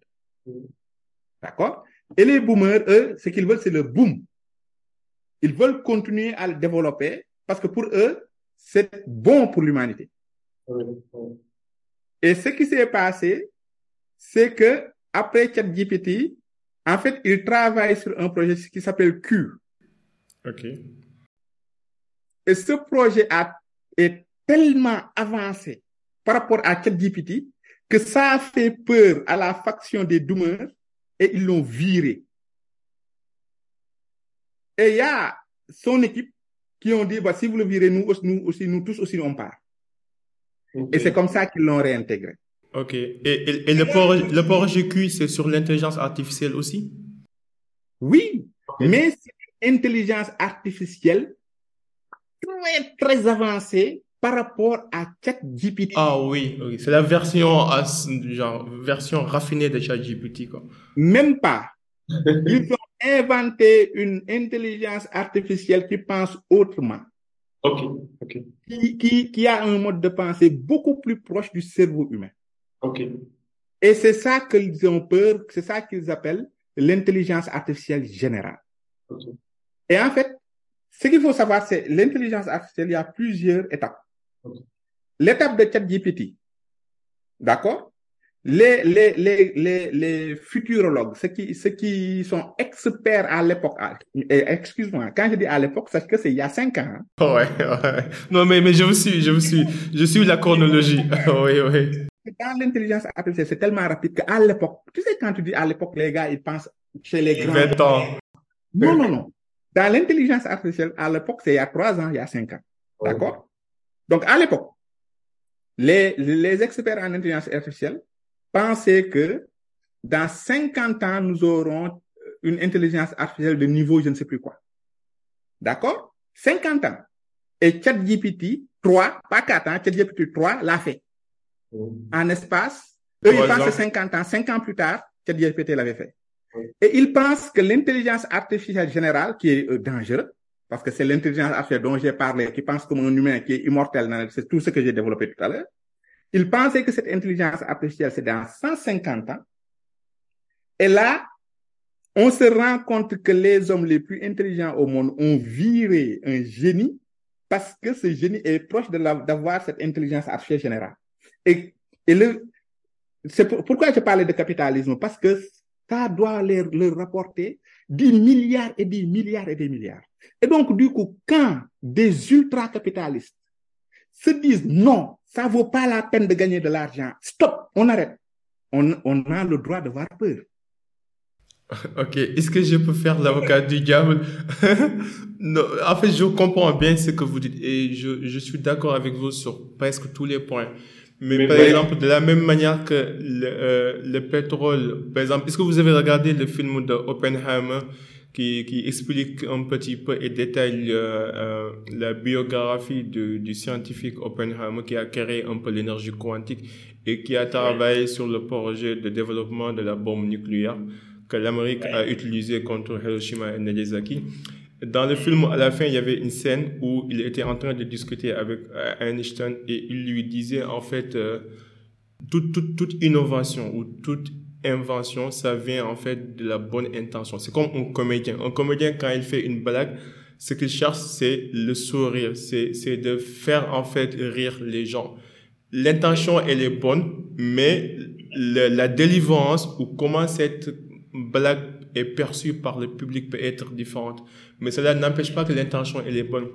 D'accord? Et les boomers, eux, ce qu'ils veulent, c'est le boom. Ils veulent continuer à le développer parce que pour eux, c'est bon pour l'humanité. Et ce qui s'est passé, c'est que après ChatGPT, en fait, ils travaillent sur un projet qui s'appelle Q. OK. Et ce projet a, est tellement avancé par rapport à ChatGPT que ça a fait peur à la faction des doomers et ils l'ont viré. Et il y a son équipe qui ont dit, bah, si vous le virez, nous, nous aussi, nous tous aussi, on part. Okay. Et c'est comme ça qu'ils l'ont réintégré. Ok. Et, et, et le, port, le port GQ, c'est sur l'intelligence artificielle aussi? Oui, okay. mais c'est une intelligence artificielle très, très avancée par rapport à ChatGPT. Ah oui, oui. c'est la version, genre, version raffinée de ChatGPT. Quoi. Même pas. Ils ont inventé une intelligence artificielle qui pense autrement. Ok, ok. Qui, qui, qui a un mode de pensée beaucoup plus proche du cerveau humain. Ok. Et c'est ça qu'ils ont peur, c'est ça qu'ils appellent l'intelligence artificielle générale. Okay. Et en fait, ce qu'il faut savoir, c'est l'intelligence artificielle, il y a plusieurs étapes. Okay. L'étape de ChatGPT, d'accord? Les, les, les, les, les futurologues, ceux qui, ceux qui sont experts à l'époque, excuse-moi, quand je dis à l'époque, c'est que c'est il y a cinq ans. Hein. Ouais, ouais. Non, mais, mais je vous suis, je vous suis, je suis la chronologie. oui, oui. Dans l'intelligence artificielle, c'est tellement rapide qu'à l'époque, tu sais, quand tu dis à l'époque, les gars, ils pensent chez les grands. 20 ans. Non, non, non. Dans l'intelligence artificielle, à l'époque, c'est il y a trois ans, il y a cinq ans. Oh. D'accord? Donc, à l'époque, les, les experts en intelligence artificielle pensaient que dans 50 ans, nous aurons une intelligence artificielle de niveau je ne sais plus quoi. D'accord? 50 ans. Et ChatGPT 3, pas 4 ans, ChatGPT 3 l'a fait. Mmh. En espace, eux, ils pensent 50 ans. 5 ans plus tard, ChatGPT l'avait fait. Et il pense que l'intelligence artificielle générale, qui est euh, dangereuse, parce que c'est l'intelligence artificielle dont j'ai parlé, qui pense comme un humain qui est immortel, c'est tout ce que j'ai développé tout à l'heure. Il pensait que cette intelligence artificielle, c'est dans 150 ans. Et là, on se rend compte que les hommes les plus intelligents au monde ont viré un génie parce que ce génie est proche d'avoir cette intelligence artificielle générale. Et, le, c'est pourquoi je parlais de capitalisme, parce que ça doit leur, leur rapporter des milliards et des milliards et des milliards. Et donc, du coup, quand des ultra-capitalistes se disent non, ça vaut pas la peine de gagner de l'argent, stop, on arrête. On, on a le droit de voir peur. Ok, est-ce que je peux faire l'avocat du diable? Non, En fait, je comprends bien ce que vous dites et je, je suis d'accord avec vous sur presque tous les points. Mais, par exemple, de la même manière que le, euh, le, pétrole, par exemple, est-ce que vous avez regardé le film de Oppenheimer? Qui, qui explique un petit peu et détaille euh, euh, la biographie du, du scientifique Oppenheimer qui a créé un peu l'énergie quantique et qui a travaillé sur le projet de développement de la bombe nucléaire que l'Amérique a utilisé contre Hiroshima et Nagasaki. Dans le film, à la fin, il y avait une scène où il était en train de discuter avec euh, Einstein et il lui disait en fait euh, toute, toute, toute innovation ou toute invention, ça vient en fait de la bonne intention. C'est comme un comédien. Un comédien, quand il fait une blague, ce qu'il cherche, c'est le sourire, c'est, de faire en fait rire les gens. L'intention, elle est bonne, mais la délivrance ou comment cette blague est perçue par le public peut être différente. Mais cela n'empêche pas que l'intention, elle est bonne.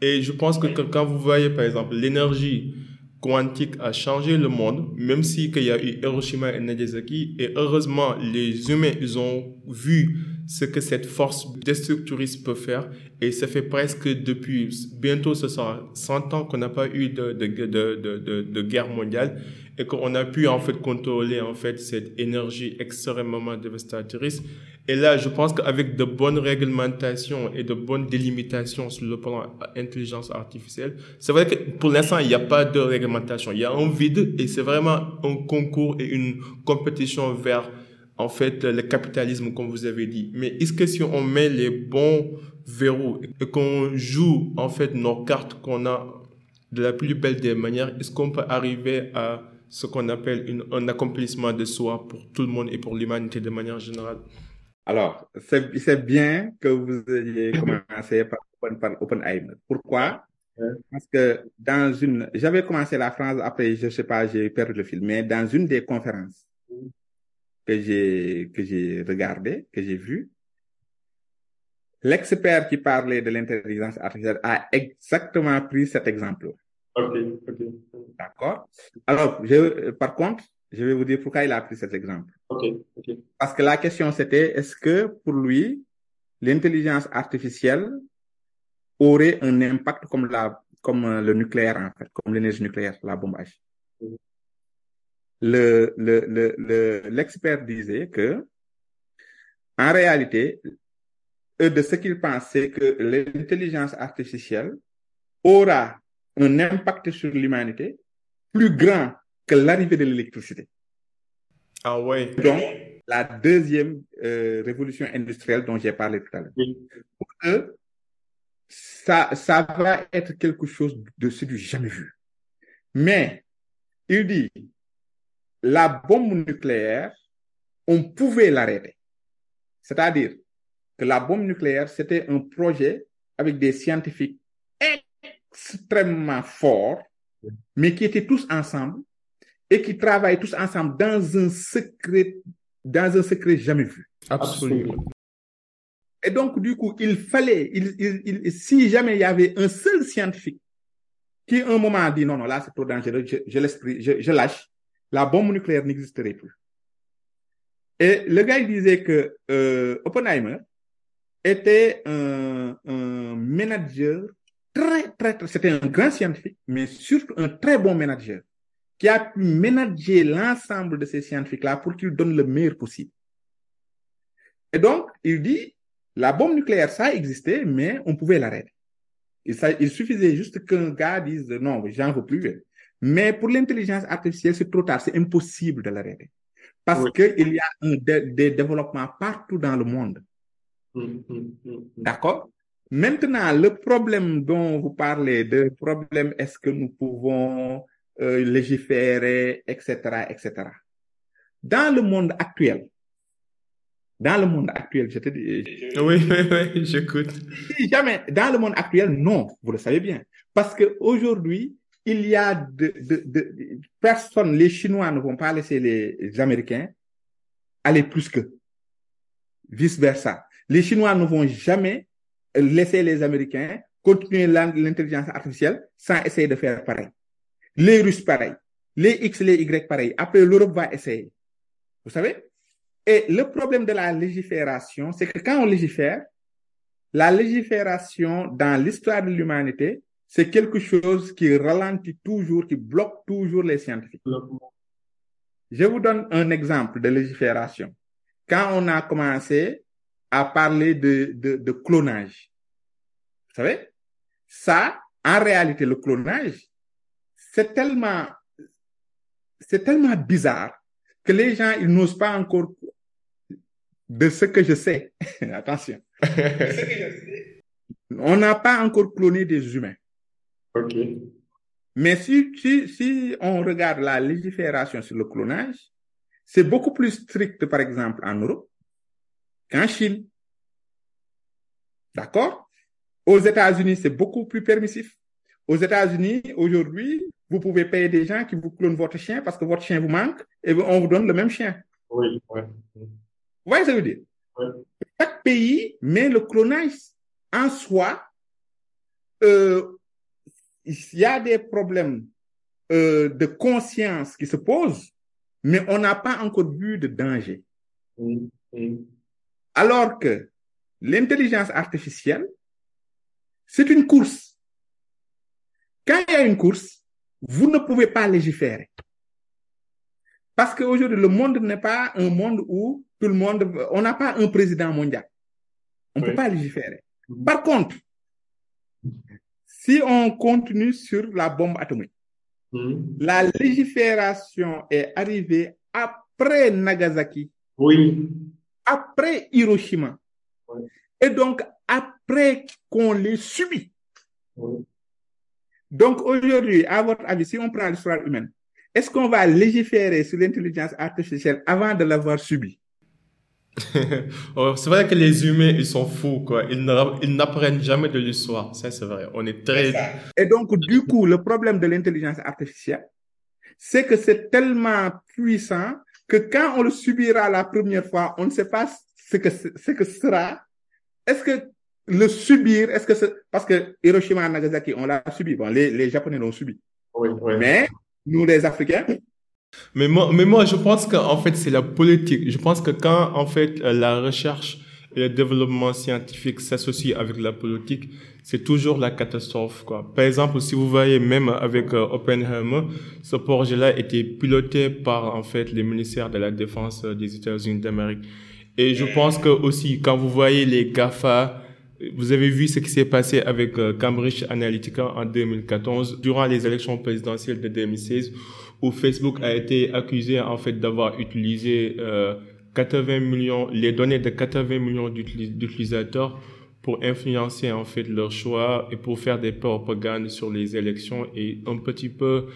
Et je pense que quand vous voyez, par exemple, l'énergie quantique a changé le monde, même si qu'il y a eu Hiroshima et Nagasaki, et heureusement, les humains, ils ont vu ce que cette force destructrice peut faire, et ça fait presque depuis, bientôt ce sera 100 ans qu'on n'a pas eu de, de guerre mondiale, et qu'on a pu en fait contrôler en fait cette énergie extrêmement dévastatrice. Et là, je pense qu'avec de bonnes réglementations et de bonnes délimitations sur le plan intelligence artificielle, c'est vrai que pour l'instant, il n'y a pas de réglementation. Il y a un vide et c'est vraiment un concours et une compétition vers en fait le capitalisme, comme vous avez dit. Mais est-ce que si on met les bons verrous et qu'on joue en fait nos cartes qu'on a de la plus belle des manières, est-ce qu'on peut arriver à ce qu'on appelle un accomplissement de soi pour tout le monde et pour l'humanité de manière générale? Alors, c'est bien que vous ayez commencé par, par OpenAIM. Pourquoi? Parce que dans une... J'avais commencé la phrase, après, je sais pas, j'ai perdu le fil, mais dans une des conférences que j'ai que j'ai regardé, que j'ai vu, l'expert qui parlait de l'intelligence artificielle a exactement pris cet exemple. Ok, ok. D'accord? Alors, je, par contre, je vais vous dire pourquoi il a pris cet exemple. Ok, ok. Parce que la question c'était, est-ce que pour lui, l'intelligence artificielle aurait un impact comme la, comme le nucléaire en fait, comme l'énergie nucléaire, la bombe H. Le, le, le, le, l'expert disait que, en réalité, eux, de ce qu'il pense, c'est que l'intelligence artificielle aura un impact sur l'humanité plus grand que l'arrivée de l'électricité. Ah ouais. Donc, la deuxième euh, révolution industrielle dont j'ai parlé tout à l'heure. Oui. Pour eux, ça, ça va être quelque chose de ce du jamais vu. Mais, il dit, la bombe nucléaire, on pouvait l'arrêter. C'est-à-dire que la bombe nucléaire, c'était un projet avec des scientifiques extrêmement forts, mais qui étaient tous ensemble et qui travaillent tous ensemble dans un secret, dans un secret jamais vu. Absolument. Et donc, du coup, il fallait, il, il, il, si jamais il y avait un seul scientifique qui, à un moment, a dit non, non, là, c'est trop dangereux, je, je, je, je lâche, la bombe nucléaire n'existerait plus. Et le gars, il disait que euh, Oppenheimer était un, un manager très, très, très c'était un grand scientifique, mais surtout un très bon manager qui a pu manager l'ensemble de ces scientifiques-là pour qu'ils donnent le meilleur possible. Et donc, il dit, la bombe nucléaire, ça existait, mais on pouvait l'arrêter. Il, il, suffisait juste qu'un gars dise, non, j'en veux plus. Mais pour l'intelligence artificielle, c'est trop tard, c'est impossible de l'arrêter. parce qu'il y a un des développements partout dans le monde. D'accord? Maintenant, le problème dont vous parlez, de problème, est-ce que nous pouvons euh, légiférer, etc., etc. Dans le monde actuel, dans le monde actuel, je te dis. Oui, oui, oui, j'écoute. Si jamais, dans le monde actuel, non, vous le savez bien. Parce que aujourd'hui, il y a de, de, de, personnes, les Chinois ne vont pas laisser les Américains aller plus que. Vice versa. Les Chinois ne vont jamais laisser les Américains continuer l'intelligence artificielle sans essayer de faire pareil. Les Russes pareil. Les X, les Y pareil. Après, l'Europe va essayer. Vous savez? Et le problème de la légifération, c'est que quand on légifère, la légifération dans l'histoire de l'humanité, c'est quelque chose qui ralentit toujours, qui bloque toujours les scientifiques. Je vous donne un exemple de légifération. Quand on a commencé à parler de, de, de clonage, vous savez, ça, en réalité, le clonage, c'est tellement, c'est tellement bizarre que les gens, ils n'osent pas encore de ce que je sais. Attention. On n'a pas encore cloné des humains. Ok. Mais si, si, si on regarde la légifération sur le clonage, c'est beaucoup plus strict, par exemple, en Europe qu'en Chine. D'accord? Aux États-Unis, c'est beaucoup plus permissif. Aux États-Unis, aujourd'hui, vous pouvez payer des gens qui vous clonent votre chien parce que votre chien vous manque et on vous donne le même chien. Oui, oui. Vous voyez ce que je veux dire? Oui. Chaque pays met le clonage en soi. Euh, il y a des problèmes euh, de conscience qui se posent, mais on n'a pas encore vu de danger. Oui, oui. Alors que l'intelligence artificielle, c'est une course. Quand il y a une course, vous ne pouvez pas légiférer. Parce qu'aujourd'hui, le monde n'est pas un monde où tout le monde, on n'a pas un président mondial. On ne Oui. peut pas légiférer. Par contre, si on continue sur la bombe atomique, Mhm. la légifération est arrivée après Nagasaki, Oui. après Hiroshima, Oui. et donc après qu'on les subit. Oui. Donc aujourd'hui, à votre avis, si on prend l'histoire humaine, est-ce qu'on va légiférer sur l'intelligence artificielle avant de l'avoir subie? Oh, c'est vrai que les humains, ils sont fous, quoi. Ils ne- ils n'apprennent jamais de l'histoire. Ça, c'est vrai. On est très... Et donc, du coup, le problème de l'intelligence artificielle, c'est que c'est tellement puissant que quand on le subira la première fois, on ne sait pas ce que ce ce que sera. Est-ce que le subir, est-ce que c'est parce que Hiroshima et Nagasaki, on l'a subi. Bon, les, les Japonais l'ont subi. Oui, oui. Mais nous, les Africains, Mais moi, mais moi, je pense qu'en fait, c'est la politique. Je pense que quand, en fait, euh, la recherche et le développement scientifique s'associent avec la politique, c'est toujours la catastrophe, quoi. Par exemple, si vous voyez, même avec euh, Oppenheimer, ce projet-là était piloté par, en fait, les ministères de la Défense euh, des États-Unis d'Amérique. Et je pense que aussi, quand vous voyez les GAFA, vous avez vu ce qui s'est passé avec euh, Cambridge Analytica en 2014, durant les élections présidentielles de 2016, où Facebook a été accusé en fait d'avoir utilisé euh, 80 millions, les données de 80 millions d'utili- d'utilisateurs pour influencer en fait leur choix et pour faire des propagandes sur les élections et un petit peu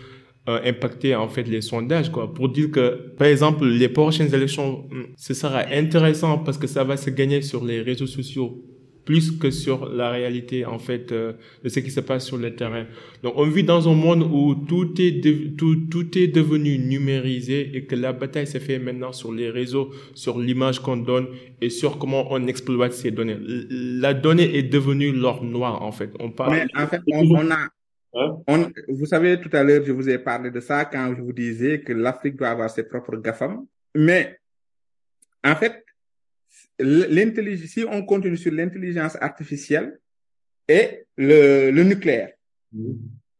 euh, impacter en fait les sondages quoi. Pour dire que par exemple les prochaines élections hmm, ce sera intéressant parce que ça va se gagner sur les réseaux sociaux plus que sur la réalité en fait euh, de ce qui se passe sur le terrain. Donc on vit dans un monde où tout est de- tout tout est devenu numérisé et que la bataille se fait maintenant sur les réseaux, sur l'image qu'on donne et sur comment on exploite ces données. La donnée est devenue l'or noir en fait. On parle mais en fait, on, on a, Hein? on, vous savez, tout à l'heure, je vous ai parlé de ça quand je vous disais que l'Afrique doit avoir ses propres GAFAM. Mais, en fait, l'intelligence, si on continue sur l'intelligence artificielle et le, le nucléaire,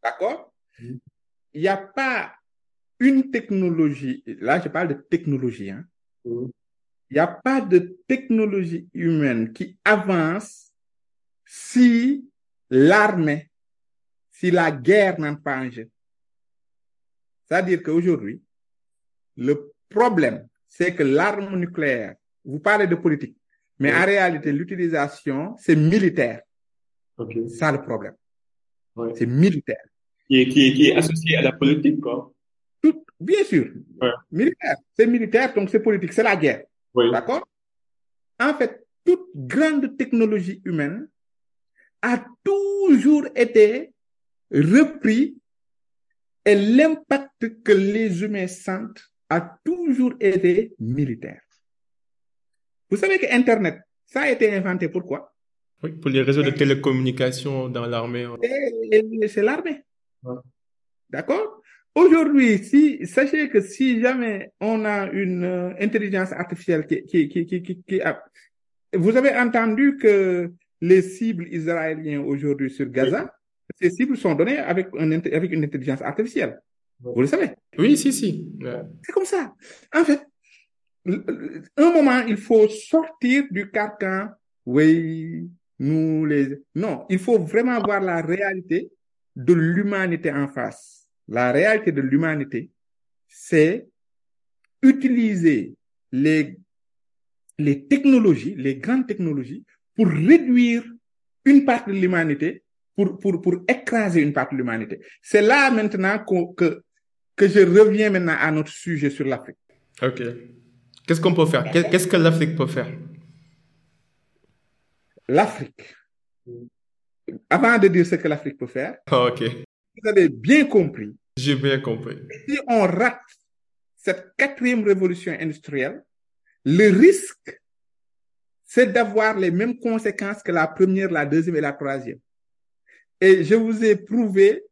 d'accord? Mhm. Il n'y a pas une technologie, là je parle de technologie, hein. Il n'y a pas de technologie humaine qui avance si l'armée, si la guerre n'entre pas en jeu. C'est-à-dire qu'aujourd'hui, le problème, c'est que l'arme nucléaire, vous parlez de politique, mais Oui. en réalité, l'utilisation, c'est militaire. Ça le problème. C'est militaire. Qui est, qui est, qui est associé à la politique, quoi. Tout, bien sûr. Ouais. Militaire. C'est militaire, donc c'est politique, c'est la guerre. Oui. D'accord? En fait, toute grande technologie humaine a toujours été repris et l'impact que les humains sentent a toujours été militaire. Vous savez que Internet, ça a été inventé pourquoi? Oui, pour les réseaux de télécommunication dans l'armée. C'est l'armée. Ouais. D'accord? Aujourd'hui, si, sachez que si jamais on a une euh, intelligence artificielle qui, qui, qui, qui, qui, qui a- vous avez entendu que les cibles israéliennes aujourd'hui sur Gaza, ces cibles sont données avec, un, avec une intelligence artificielle. Vous le savez? Oui, si, si. Ouais. C'est comme ça. En fait, un moment, il faut sortir du carcan. Oui, nous les. Non, il faut vraiment voir la réalité de l'humanité en face. La réalité de l'humanité, c'est utiliser les, les technologies, les grandes technologies, pour réduire une partie de l'humanité, pour, pour, pour écraser une partie de l'humanité. C'est là maintenant que, que je reviens maintenant à notre sujet sur l'Afrique. Ok. Qu'est-ce qu'on peut faire? Qu'est- Qu'est-ce que l'Afrique peut faire? L'Afrique. Avant de dire ce que l'Afrique peut faire, Ah, vous avez bien compris, J'ai bien compris. si on rate cette quatrième révolution industrielle, le risque, c'est d'avoir les mêmes conséquences que la première, la deuxième et la troisième. Et je vous ai prouvé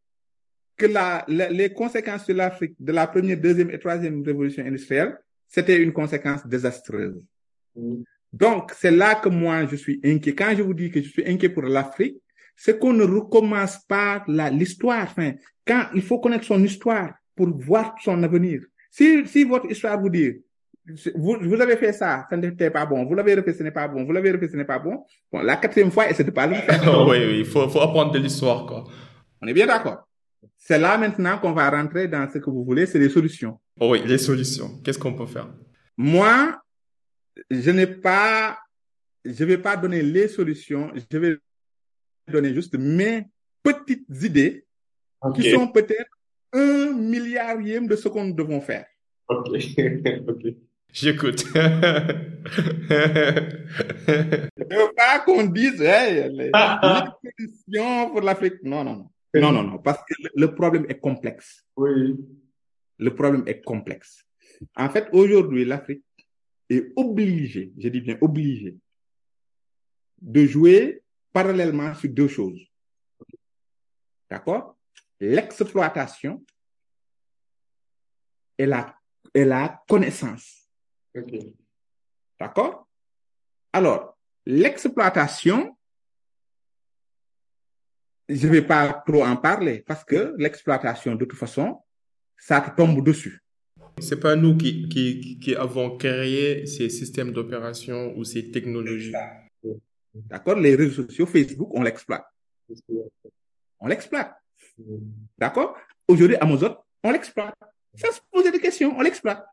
que la, la- les conséquences sur l'Afrique de la première, deuxième et troisième révolution industrielle, c'était une conséquence désastreuse. Donc, c'est là que moi, je suis inquiet. Quand je vous dis que je suis inquiet pour l'Afrique, c'est qu'on ne recommence pas l'histoire. Enfin, quand il faut connaître son histoire pour voir son avenir. Si, si votre histoire vous dit, vous, vous avez fait ça, ça n'était pas bon, vous l'avez refait, ce n'est pas bon, vous l'avez refait, ce n'est pas bon, bon, la quatrième fois, essayez de pas le faire. Ah, oui, oui, il faut, faut apprendre de l'histoire, quoi. On est bien d'accord. C'est là maintenant qu'on va rentrer dans ce que vous voulez, c'est les solutions. Oh, oui, les solutions. Qu'est-ce qu'on peut faire? Moi, je n'ai pas, je vais pas donner les solutions, je vais donner juste mes petites idées qui sont peut-être un milliardième de ce que nous devons faire. Ok. Ok. J'écoute. Je ne veux pas qu'on dise, hey, les, les solutions pour l'Afrique. Non, non, non. Non, non, non, parce que le problème est complexe. Oui. Le problème est complexe. En fait, aujourd'hui, l'Afrique est obligée, je dis bien obligée, de jouer parallèlement sur deux choses. D'accord? L'exploitation et la, et la connaissance. D'accord? Alors, l'exploitation, je vais pas trop en parler parce que l'exploitation, de toute façon, ça te tombe dessus. C'est pas nous qui, qui, qui- avons créé ces systèmes d'opération ou ces technologies. D'accord? Les réseaux sociaux, Facebook, on l'exploite. On l'exploite. D'accord? Aujourd'hui, Amazon, on l'exploite. Sans se poser de questions, on l'exploite.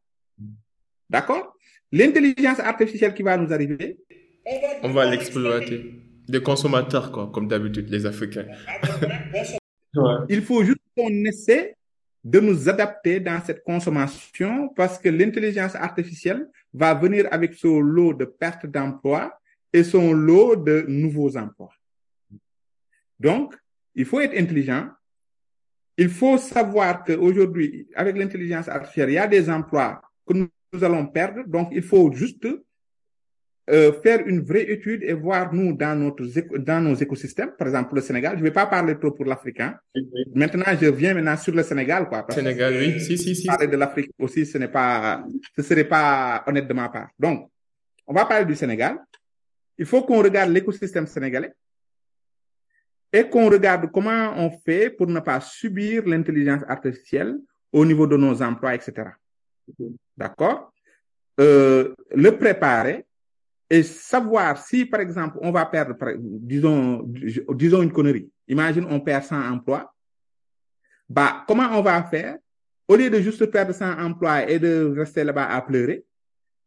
D'accord? L'intelligence artificielle qui va nous arriver, On va l'exploiter. Des consommateurs, quoi, comme d'habitude, les Africains. il faut juste qu'on essaie de nous adapter dans cette consommation parce que l'intelligence artificielle va venir avec son lot de pertes d'emplois et son lot de nouveaux emplois. Donc, il faut être intelligent. Il faut savoir qu'aujourd'hui, avec l'intelligence artificielle, il y a des emplois que nous, nous allons perdre. Donc, il faut juste euh, faire une vraie étude et voir, nous, dans, notre, dans nos écosystèmes, par exemple, pour le Sénégal, je ne vais pas parler trop pour l'Africain. Maintenant, je reviens maintenant sur le Sénégal, quoi. Parce que Sénégal, oui. Si, si, si. parler de l'Afrique aussi, ce n'est pas, ce serait pas honnête de ma part. Donc, on va parler du Sénégal. Il faut qu'on regarde l'écosystème sénégalais et qu'on regarde comment on fait pour ne pas subir l'intelligence artificielle au niveau de nos emplois, etc. D'accord? Euh, le préparer et savoir si, par exemple, on va perdre, disons, disons une connerie. Imagine, on perd 100 emplois. Bah, comment on va faire? Au lieu de juste perdre 100 emplois et de rester là-bas à pleurer,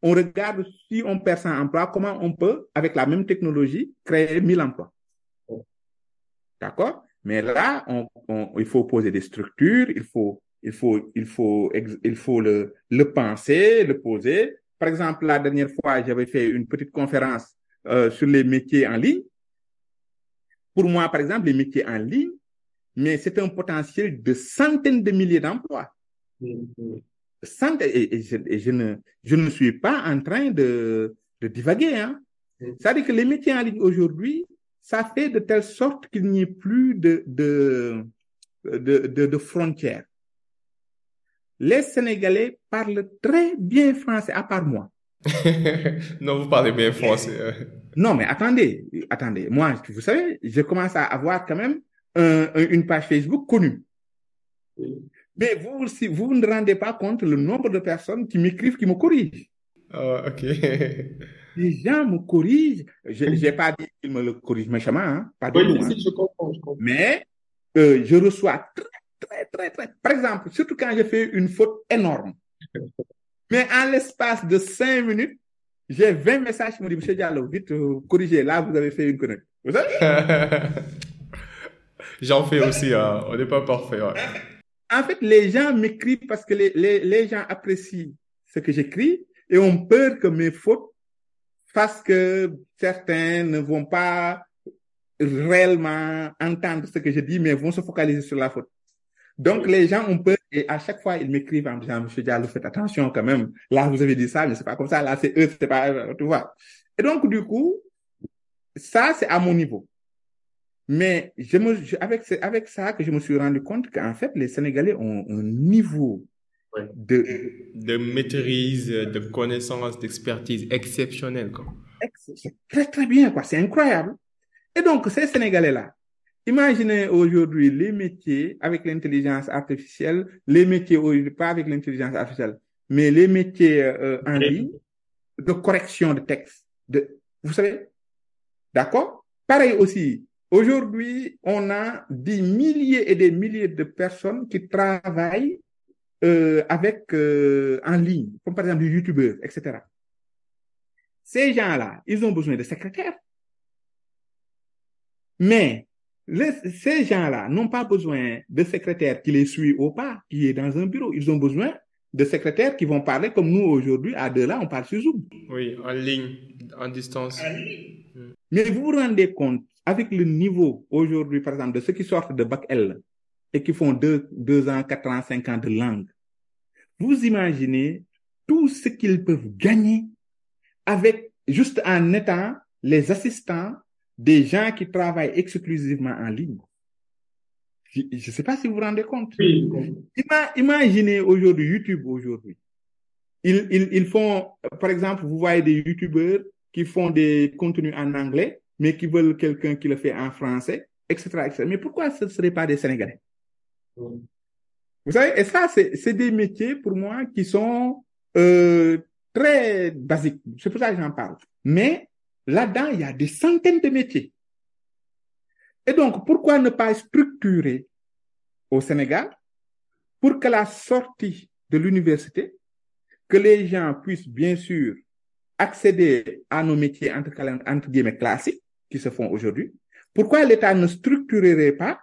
on regarde si on perd 100 emplois, comment on peut, avec la même technologie, créer 1000 emplois. D'accord? Mais là, on, on, il faut poser des structures, il faut, il faut, il faut, il faut le, le penser, le poser. Par exemple, la dernière fois, j'avais fait une petite conférence euh, sur les métiers en ligne. Pour moi, par exemple, les métiers en ligne, mais c'est un potentiel de centaines de milliers d'emplois. Et, je, ne, je ne suis pas en train de, divaguer. Hein. C'est-à-dire que les métiers en ligne aujourd'hui, ça fait de telle sorte qu'il n'y ait plus de, de, de, de frontières. Les Sénégalais parlent très bien français, à part moi. non, vous parlez bien français. non, mais attendez, attendez. Moi, vous savez, je commence à avoir quand même un, une page Facebook connue. Mais vous, si vous ne rendez pas compte le nombre de personnes qui m'écrivent, qui me corrigent. Oh, ok. Les gens me corrigent. Je n'ai pas dit qu'ils me le corrigent méchamment, hein? pas du Oui, tout. hein. si, je comprends, je comprends. Mais euh, je reçois très, très, très, très. Par exemple, surtout quand je fais une faute énorme. Mais en l'espace de cinq minutes, j'ai 20 messages qui me disent, Monsieur Diallo, vite, euh, corrigez, là, vous avez fait une connerie. Vous savez? J'en fais aussi, hein. on n'est pas parfait. ouais. En fait, les gens m'écrivent parce que les, les, les gens apprécient ce que j'écris et ont peur que mes fautes fassent que certains ne vont pas réellement entendre ce que je dis, mais vont se focaliser sur la faute. Donc, les gens ont peur et à chaque fois, ils m'écrivent en me disant, Monsieur Diallo, faites attention quand même. Là, vous avez dit ça, mais c'est pas comme ça. Là, c'est eux, c'est pas, tu vois. Et donc, du coup, ça, c'est à mon niveau. Mais je me, je- avec, avec ça que je me suis rendu compte qu'en fait, les Sénégalais ont un niveau de, De maîtrise, de connaissance, d'expertise exceptionnelle. Quoi. c'est très, très bien, quoi. C'est incroyable. Et donc, ces Sénégalais-là, imaginez aujourd'hui les métiers avec l'intelligence artificielle, les métiers, aujourd'hui, pas avec l'intelligence artificielle, mais les métiers euh, en ligne de correction de texte. De, vous savez? D'accord? Pareil aussi. Aujourd'hui, on a des milliers et des milliers de personnes qui travaillent euh, avec euh, en ligne, comme par exemple des youtubeurs, etc. Ces gens-là, ils ont besoin de secrétaires. Mais les- ces gens-là n'ont pas besoin de secrétaires qui les suivent au pas, qui est dans un bureau. Ils ont besoin de secrétaires qui vont parler comme nous aujourd'hui, à deux là, on parle sur Zoom. Oui, en ligne, en distance. Mais vous vous rendez compte, avec le niveau aujourd'hui, par exemple, de ceux qui sortent de Bac L et qui font deux, deux ans, quatre ans, cinq ans de langue, vous imaginez tout ce qu'ils peuvent gagner avec, juste en étant les assistants des gens qui travaillent exclusivement en ligne. Je ne sais pas si vous vous rendez compte. Oui. Ima- imaginez aujourd'hui YouTube aujourd'hui. Ils, ils, ils font, par exemple, vous voyez des YouTubeurs qui font des contenus en anglais, mais qui veulent quelqu'un qui le fait en français, etc., etc. Mais pourquoi ce ne serait pas des Sénégalais? Oui. Vous savez, et ça, c'est, c'est des métiers pour moi qui sont euh, très basiques. C'est pour ça que j'en parle. Mais là-dedans, il y a des centaines de métiers. Et donc, pourquoi ne pas structurer au Sénégal pour que la sortie de l'université, que les gens puissent bien sûr accéder à nos métiers entre, guillemets classiques qui se font aujourd'hui, pourquoi l'État ne structurerait pas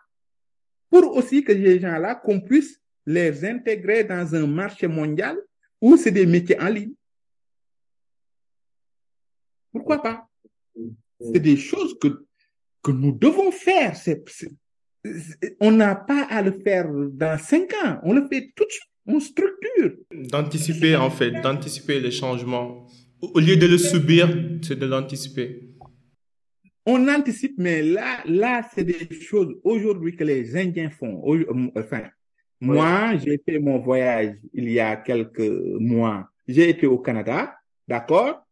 pour aussi que les gens-là, qu'on puisse les intégrer dans un marché mondial où c'est des métiers en ligne? Pourquoi pas? C'est des choses que, que nous devons faire. C'est, on n'a pas à le faire dans cinq ans. On le fait tout de suite. On structure. D'anticiper, en fait, d'anticiper les changements. Au lieu de le subir, c'est de l'anticiper. On anticipe, mais là, là, c'est des choses aujourd'hui que les Indiens font. Enfin, moi, j'ai fait mon voyage il y a quelques mois. J'ai été au Canada, d'accord?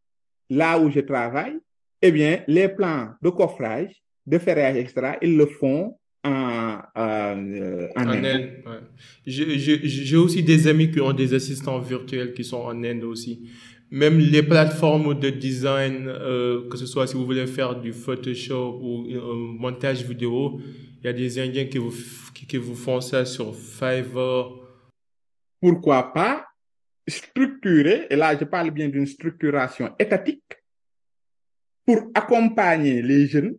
Là où je travaille, eh bien, les plans de coffrage, de ferrage, etc., ils le font en, en, euh, en En Inde. Inde, ouais. J'ai aussi des amis qui ont des assistants virtuels qui sont en Inde aussi. Même les plateformes de design, euh, que ce soit si vous voulez faire du Photoshop ou un montage vidéo, il y a des Indiens qui vous, qui, qui vous font ça sur Fiverr. Pourquoi pas? structuré, et là je parle bien d'une structuration étatique, pour accompagner les jeunes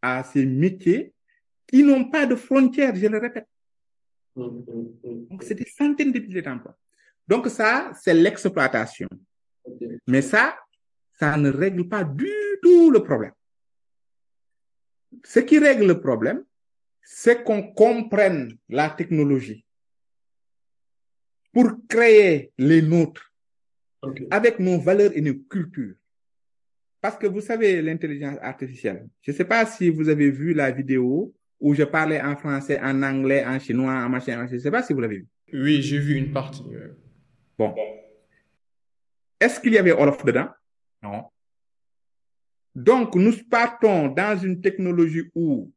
à ces métiers qui n'ont pas de frontières, je le répète. Donc c'est des centaines de milliers d'emplois. Donc ça, c'est l'exploitation. Mais ça, ça ne règle pas du tout le problème. Ce qui règle le problème, c'est qu'on comprenne la technologie pour créer les nôtres avec nos valeurs et nos cultures. Parce que vous savez, l'intelligence artificielle, je ne sais pas si vous avez vu la vidéo où je parlais en français, en anglais, en chinois, en machin, je ne sais pas si vous l'avez vu. Oui, j'ai vu une partie. Bon. Est-ce qu'il y avait Olof dedans? Non. Donc, nous partons dans une technologie où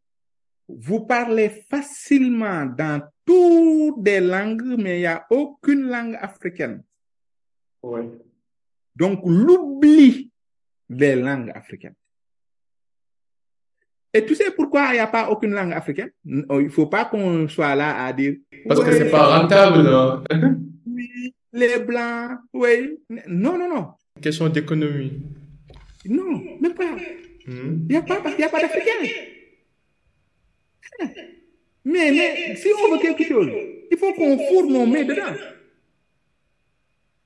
vous parlez facilement dans toutes les langues, mais il n'y a aucune langue africaine. Ouais. Donc, l'oubli des langues africaines. Et tu sais pourquoi il n'y a pas aucune langue africaine? Il ne faut pas qu'on soit là à dire. Parce que Ouais, c'est pas rentable, non? oui, les blancs, oui. Non, non, non. Question d'économie. Non, même pas. Hmm. Il n'y a pas, parce qu'il n'y a pas d'Africains. Mais, mais, si on veut quelque chose, il faut qu'on fourre nos mains dedans.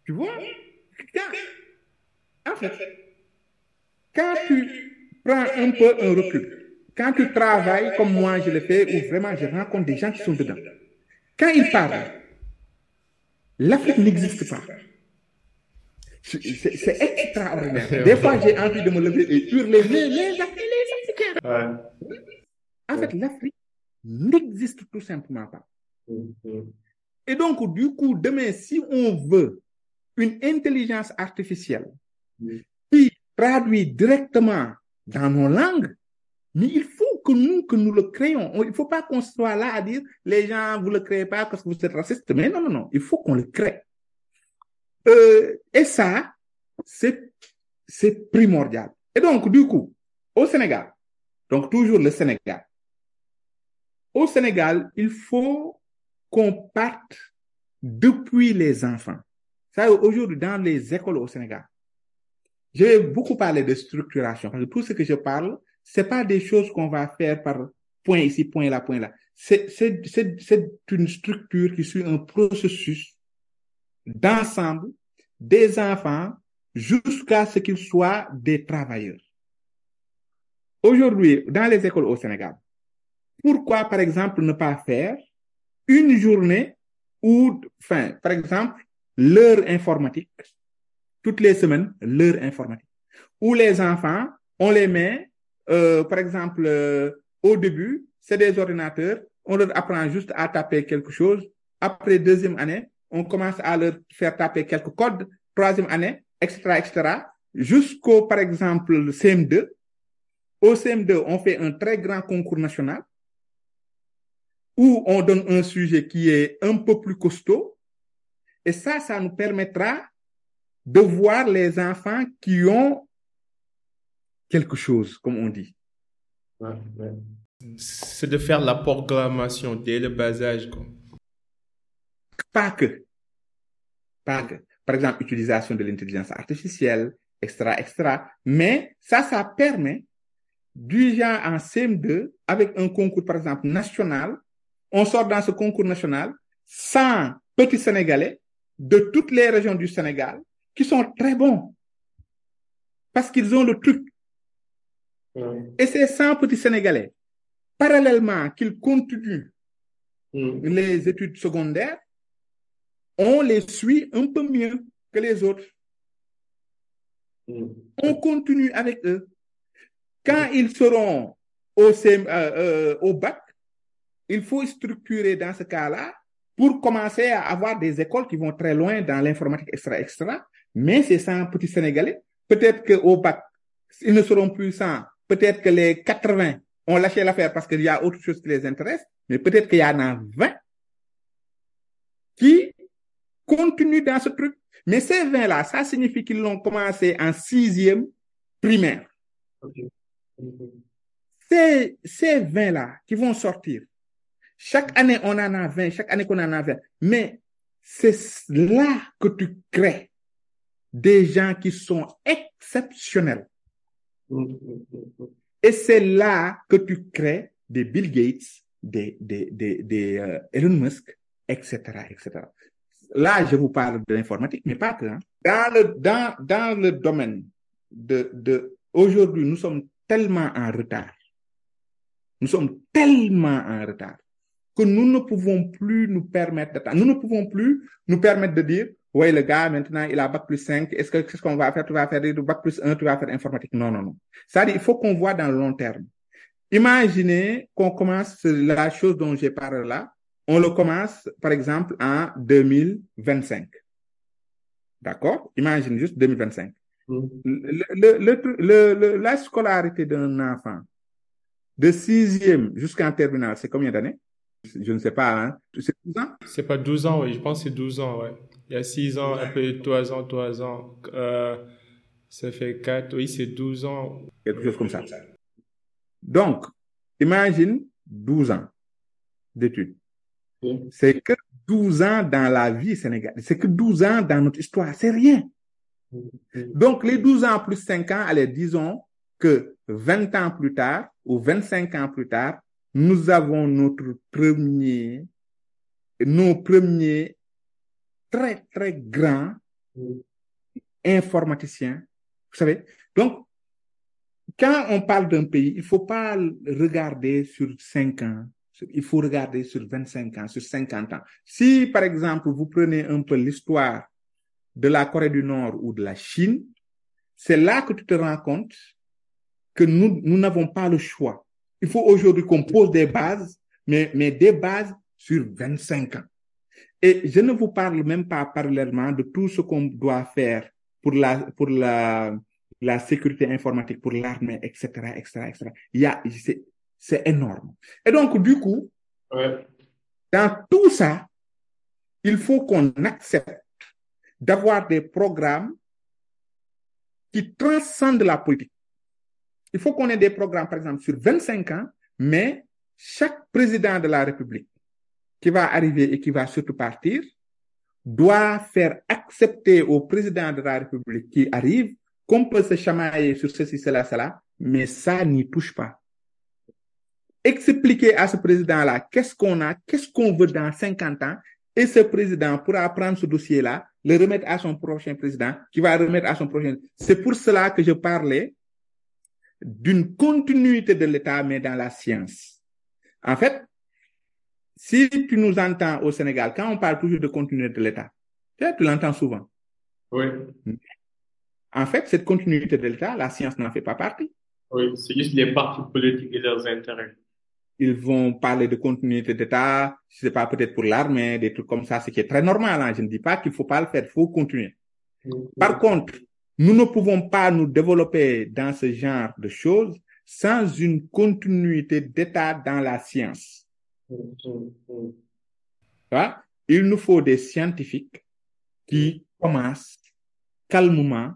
Tu vois? En fait, quand tu prends un peu un recul, quand tu travailles comme moi je le fais, où vraiment je rencontre des gens qui sont dedans, quand ils parlent, l'Afrique n'existe pas. C'est extraordinaire. Des fois, j'ai envie de me lever et hurler, les Africains, les Africains. Ouais. En fait, l'Afrique n'existe tout simplement pas. Et donc, du coup, demain, si on veut une intelligence artificielle qui traduit directement dans nos langues, mais il faut que nous, que nous le créons. On- Il ne faut pas qu'on soit là à dire, les gens, vous ne le créez pas parce que vous êtes raciste. Mais non, non, non, il faut qu'on le crée. Euh, et ça, c'est, c'est primordial. Et donc, du coup, au Sénégal, donc toujours le Sénégal, au Sénégal, il faut qu'on parte depuis les enfants. Ça, aujourd'hui, dans les écoles au Sénégal, je vais beaucoup parler de structuration, tout ce que je parle, c'est pas des choses qu'on va faire par point ici, point là, point là. C'est, c'est une structure qui suit un processus d'ensemble des enfants jusqu'à ce qu'ils soient des travailleurs. Aujourd'hui, dans les écoles au Sénégal, pourquoi, par exemple, ne pas faire une journée où, enfin, par exemple, l'heure informatique, toutes les semaines, l'heure informatique, où les enfants, on les met, euh, par exemple, euh, au début, c'est des ordinateurs, on leur apprend juste à taper quelque chose. Après deuxième année, on commence à leur faire taper quelques codes. Troisième année, etc., etc., jusqu'au, par exemple, le CM2. Au CM2, on fait un très grand concours national où on donne un sujet qui est un peu plus costaud. Et ça, ça nous permettra de voir les enfants qui ont quelque chose, comme on dit. Ouais, ouais. C'est de faire la programmation dès le bas âge. quoi. Pas que. Pas que. Par exemple, utilisation de l'intelligence artificielle, etc., etc. Mais ça, ça permet du genre en CM2, avec un concours, par exemple, national, on sort dans ce concours national 100 petits Sénégalais de toutes les régions du Sénégal qui sont très bons parce qu'ils ont le truc. Ouais. Et ces 100 petits Sénégalais, parallèlement qu'ils continuent Mhm. les études secondaires, on les suit un peu mieux que les autres. Mhm. On continue avec eux. Quand ils seront au, CM, euh, euh, au bac, il faut structurer dans ce cas-là pour commencer à avoir des écoles qui vont très loin dans l'informatique, etc., etc. Mais ces 100 petits Sénégalais, peut-être qu'au bac, ils ne seront plus 100. Peut-être que les 80 ont lâché l'affaire parce qu'il y a autre chose qui les intéresse, mais peut-être qu'il y en a 20 qui continuent dans ce truc. Mais ces 20-là, ça signifie qu'ils l'ont commencé en sixième primaire. Ok. Mhm. Ces, ces 20-là qui vont sortir, chaque année on en a 20, chaque année qu'on en a 20, mais c'est là que tu crées des gens qui sont exceptionnels. Et c'est là que tu crées des Bill Gates, des, des, des, des euh, Elon Musk, etc., etc. Là, je vous parle de l'informatique, mais pas que. hein. Dans le, dans, dans le domaine de, de, aujourd'hui, nous sommes tellement en retard. Nous sommes tellement en retard que nous ne pouvons plus nous permettre d'attendre. Nous ne pouvons plus nous permettre de dire, ouais, le gars, maintenant, il a bac plus 5. Est-ce que, qu'est-ce qu'on va faire? Tu vas faire du bac plus 1, tu vas faire informatique. Non, non, non. Ça dit, il faut qu'on voit dans le long terme. Imaginez qu'on commence la chose dont j'ai parlé là. On le commence, par exemple, en 2025. D'accord? Imagine juste 2025. Mm. Le, le, le, le- le- la scolarité d'un enfant de sixième jusqu'en terminale, c'est combien d'années? Je ne sais pas, hein. C'est 12 ans? C'est pas 12 ans, oui, je pense que c'est 12 ans, ouais. Il y a 6 ans, un peu 3 ans, 3 ans. Euh, ça fait 4, oui, c'est 12 ans. Quelque chose comme ça. Donc, imagine 12 ans d'études. C'est que 12 ans dans la vie sénégalaise. C'est que 12 ans dans notre histoire. C'est rien. Donc, les 12 ans plus 5 ans, allez, disons que 20 ans plus tard ou 25 ans plus tard, nous avons notre premier, nos premiers très, très grands Mm. informaticiens. Vous savez? Donc, quand on parle d'un pays, il faut pas regarder sur 5 ans. Il faut regarder sur 25 ans, sur 50 ans. Si, par exemple, vous prenez un peu l'histoire de la Corée du Nord ou de la Chine, c'est là que tu te rends compte que nous, nous n'avons pas le choix. Il faut aujourd'hui qu'on pose des bases, mais des bases sur 25 ans. Et je ne vous parle même pas parallèlement de tout ce qu'on doit faire pour la, pour la, la sécurité informatique, pour l'armée, etc., etc., etc. Il y a, c'est, c'est énorme. Et donc, du coup, Ouais. dans tout ça, il faut qu'on accepte d'avoir des programmes qui transcendent la politique. Il faut qu'on ait des programmes, par exemple, sur 25 ans, mais chaque président de la République qui va arriver et qui va surtout partir doit faire accepter au président de la République qui arrive qu'on peut se chamailler sur ceci, cela, cela, mais ça n'y touche pas. Expliquer à ce président-là qu'est-ce qu'on a, qu'est-ce qu'on veut dans 50 ans, et ce président pourra prendre ce dossier-là, le remettre à son prochain président, qui va remettre à son prochain. C'est pour cela que je parlais d'une continuité de l'État, mais dans la science. En fait, si tu nous entends au Sénégal, quand on parle toujours de continuité de l'État, tu sais, tu l'entends souvent. Oui. En fait, cette continuité de l'État, la science n'en fait pas partie. Oui. C'est juste les partis politiques et leurs intérêts. Ils vont parler de continuité d'État, je sais pas, peut-être pour l'armée, des trucs comme ça, ce qui est très normal. hein. Je ne dis pas qu'il faut pas le faire, il faut continuer. Par contre, nous ne pouvons pas nous développer dans ce genre de choses sans une continuité d'État dans la science. Vois? Il nous faut des scientifiques qui commencent calmement.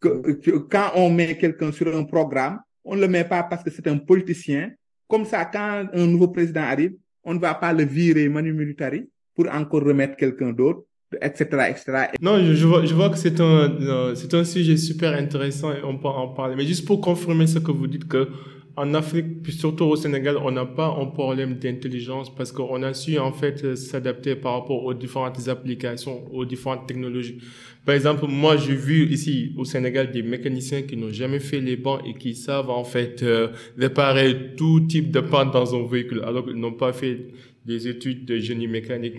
Que, quand on met quelqu'un sur un programme, on ne le met pas parce que c'est un politicien. Comme ça, quand un nouveau président arrive, on ne va pas le virer manu militari pour encore remettre quelqu'un d'autre, etc., etc. Non, je, je vois, je vois que c'est un, euh, c'est un sujet super intéressant et on peut en parler. Mais juste pour confirmer ce que vous dites que en Afrique, puis surtout au Sénégal, on n'a pas un problème d'intelligence parce qu'on a su en fait euh, s'adapter par rapport aux différentes applications, aux différentes technologies. Par exemple, moi, j'ai vu ici au Sénégal des mécaniciens qui n'ont jamais fait les bancs et qui savent en fait euh, réparer tout type de panne dans un véhicule alors qu'ils n'ont pas fait des études de génie mécanique.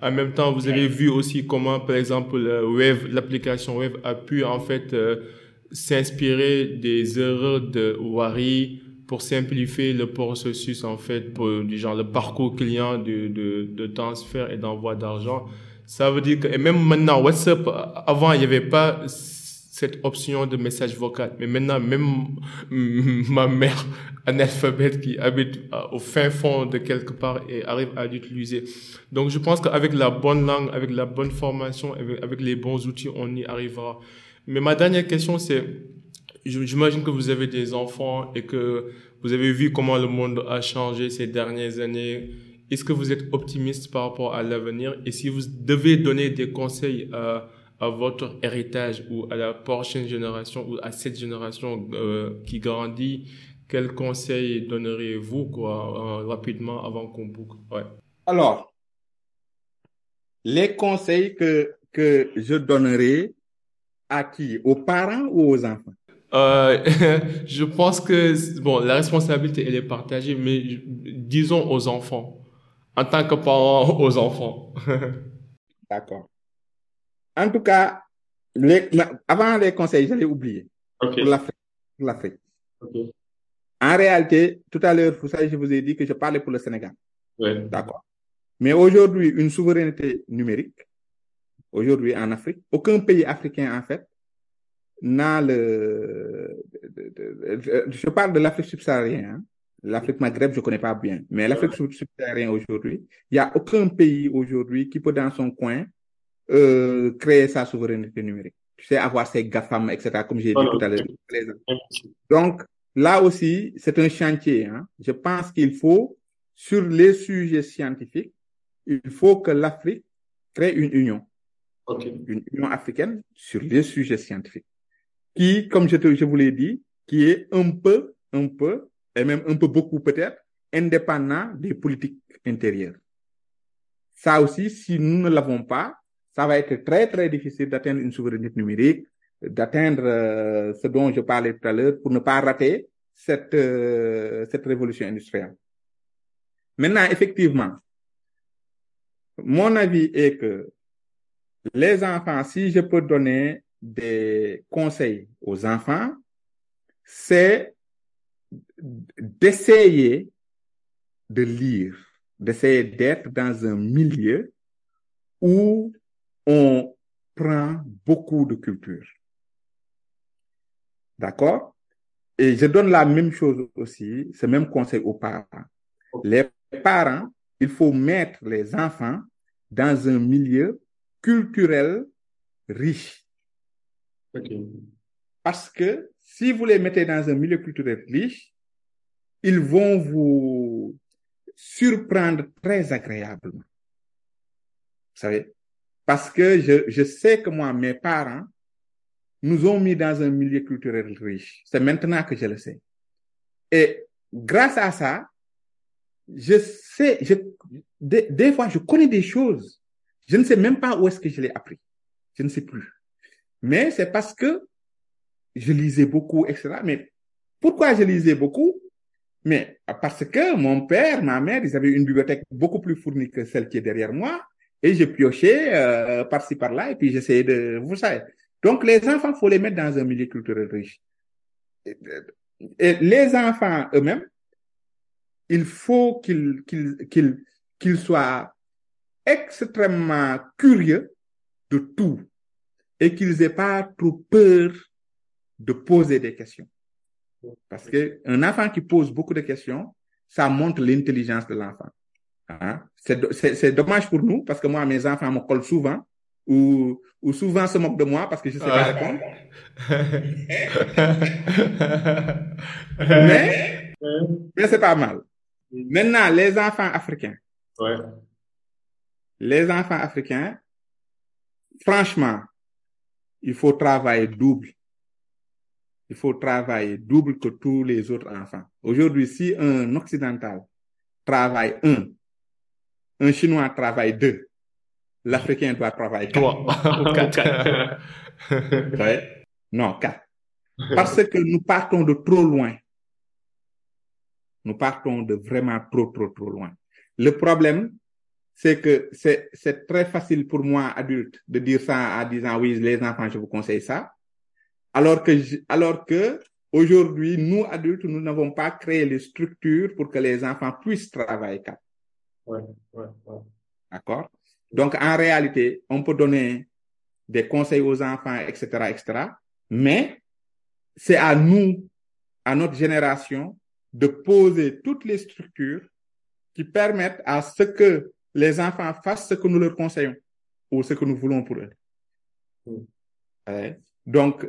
En même temps, vous avez vu aussi comment, par exemple, le Wave, l'application Wave a pu en fait euh, s'inspirer des erreurs de Wari pour simplifier le processus en fait pour du genre le parcours client de, de, de transfert et d'envoi d'argent. Ça veut dire que et même maintenant WhatsApp avant il n'y avait pas cette option de message vocal. Mais maintenant, même ma mère analphabète qui habite au fin fond de quelque part et arrive à l'utiliser. Donc, je pense qu'avec la bonne langue, avec la bonne formation, avec les bons outils, on y arrivera. Mais ma dernière question, c'est, j'imagine que vous avez des enfants et que vous avez vu comment le monde a changé ces dernières années. Est-ce que vous êtes optimiste par rapport à l'avenir? Et si vous devez donner des conseils à, à votre héritage ou à la prochaine génération ou à cette génération euh, qui grandit, quels conseils donneriez-vous quoi euh, rapidement avant qu'on boucle? Ouais. Alors, les conseils que que je donnerai à qui? Aux parents ou aux enfants? Euh, je pense que bon, la responsabilité elle est partagée, mais disons aux enfants, en tant que parents aux enfants. D'accord. En tout cas, les, avant les conseils, j'allais oublier. Ok. Pour l'Afrique. Pour l'Afrique. Ok. En réalité, tout à l'heure, vous savez, je vous ai dit que je parlais pour le Sénégal. Ouais. D'accord. Mais aujourd'hui, une souveraineté numérique, aujourd'hui en Afrique, aucun pays africain, en fait, n'a le, je parle de l'Afrique subsaharienne, hein. L'Afrique Maghreb, je connais pas bien, mais l'Afrique sub- subsaharienne aujourd'hui, il y a aucun pays aujourd'hui qui peut dans son coin euh, créer sa souveraineté numérique. Tu sais, avoir ses GAFAM, etc., comme j'ai dit tout à l'heure. donc, là aussi, c'est un chantier. Hein. Je pense qu'il faut, sur les sujets scientifiques, il faut que l'Afrique crée une union, Ok. une union africaine sur les sujets scientifiques, qui, comme je, te, je vous l'ai dit, qui est un peu, un peu, et même un peu beaucoup peut-être, indépendant des politiques intérieures. Ça aussi, si nous ne l'avons pas, ça va être très, très difficile d'atteindre une souveraineté numérique, d'atteindre euh, ce dont je parlais tout à l'heure pour ne pas rater cette, euh, cette révolution industrielle. Maintenant, effectivement, mon avis est que les enfants, si je peux donner des conseils aux enfants, c'est d'essayer de lire, d'essayer d'être dans un milieu où on prend beaucoup de culture. D'accord? Et je donne la même chose aussi, ce même conseil aux parents. Les parents, il faut mettre les enfants dans un milieu culturel riche. Parce que si vous les mettez dans un milieu culturel riche, ils vont vous surprendre très agréablement. Vous savez? Parce que je, je sais que moi, mes parents nous ont mis dans un milieu culturel riche. C'est maintenant que je le sais. Et grâce à ça, je sais, je, des, des fois, je connais des choses. Je ne sais même pas où est-ce que je l'ai appris. Je ne sais plus. Mais c'est parce que je lisais beaucoup, etc. Mais pourquoi je lisais beaucoup? Mais parce que mon père, ma mère, ils avaient une bibliothèque beaucoup plus fournie que celle qui est derrière moi. Et je piochais euh, par-ci, par-là, et puis j'essayais de... Vous savez. Donc, les enfants, faut les mettre dans un milieu culturel riche. Et, et les enfants eux-mêmes, il faut qu'ils soient extrêmement curieux de tout et qu'ils aient pas trop peur de poser des questions. Parce que un enfant qui pose beaucoup de questions, ça montre l'intelligence de l'enfant. Hein? C'est, c'est, c'est dommage pour nous parce que moi, mes enfants me collent souvent ou, ou souvent se moquent de moi parce que je sais pas répondre. mais, mais c'est pas mal. Maintenant, les enfants africains. Ouais. Les enfants africains, franchement, il faut travailler double. Il faut travailler double que tous les autres enfants. Aujourd'hui, si un occidental travaille un, un chinois travaille deux, l'africain doit travailler trois ou quatre. ouais. Non, quatre. Parce que nous partons de trop loin. Nous partons de vraiment trop, trop, trop loin. Le problème, c'est que c'est, c'est très facile pour moi, adulte, de dire ça en disant oui, les enfants, je vous conseille ça. Alors que, alors que aujourd'hui, nous, adultes, nous n'avons pas créé les structures pour que les enfants puissent travailler. Ouais, ouais, ouais. D'accord? Donc, en réalité, on peut donner des conseils aux enfants, etc., etc. Mais c'est à nous, à notre génération, de poser toutes les structures qui permettent à ce que les enfants fassent ce que nous leur conseillons ou ce que nous voulons pour eux. Mm. Ouais. Donc,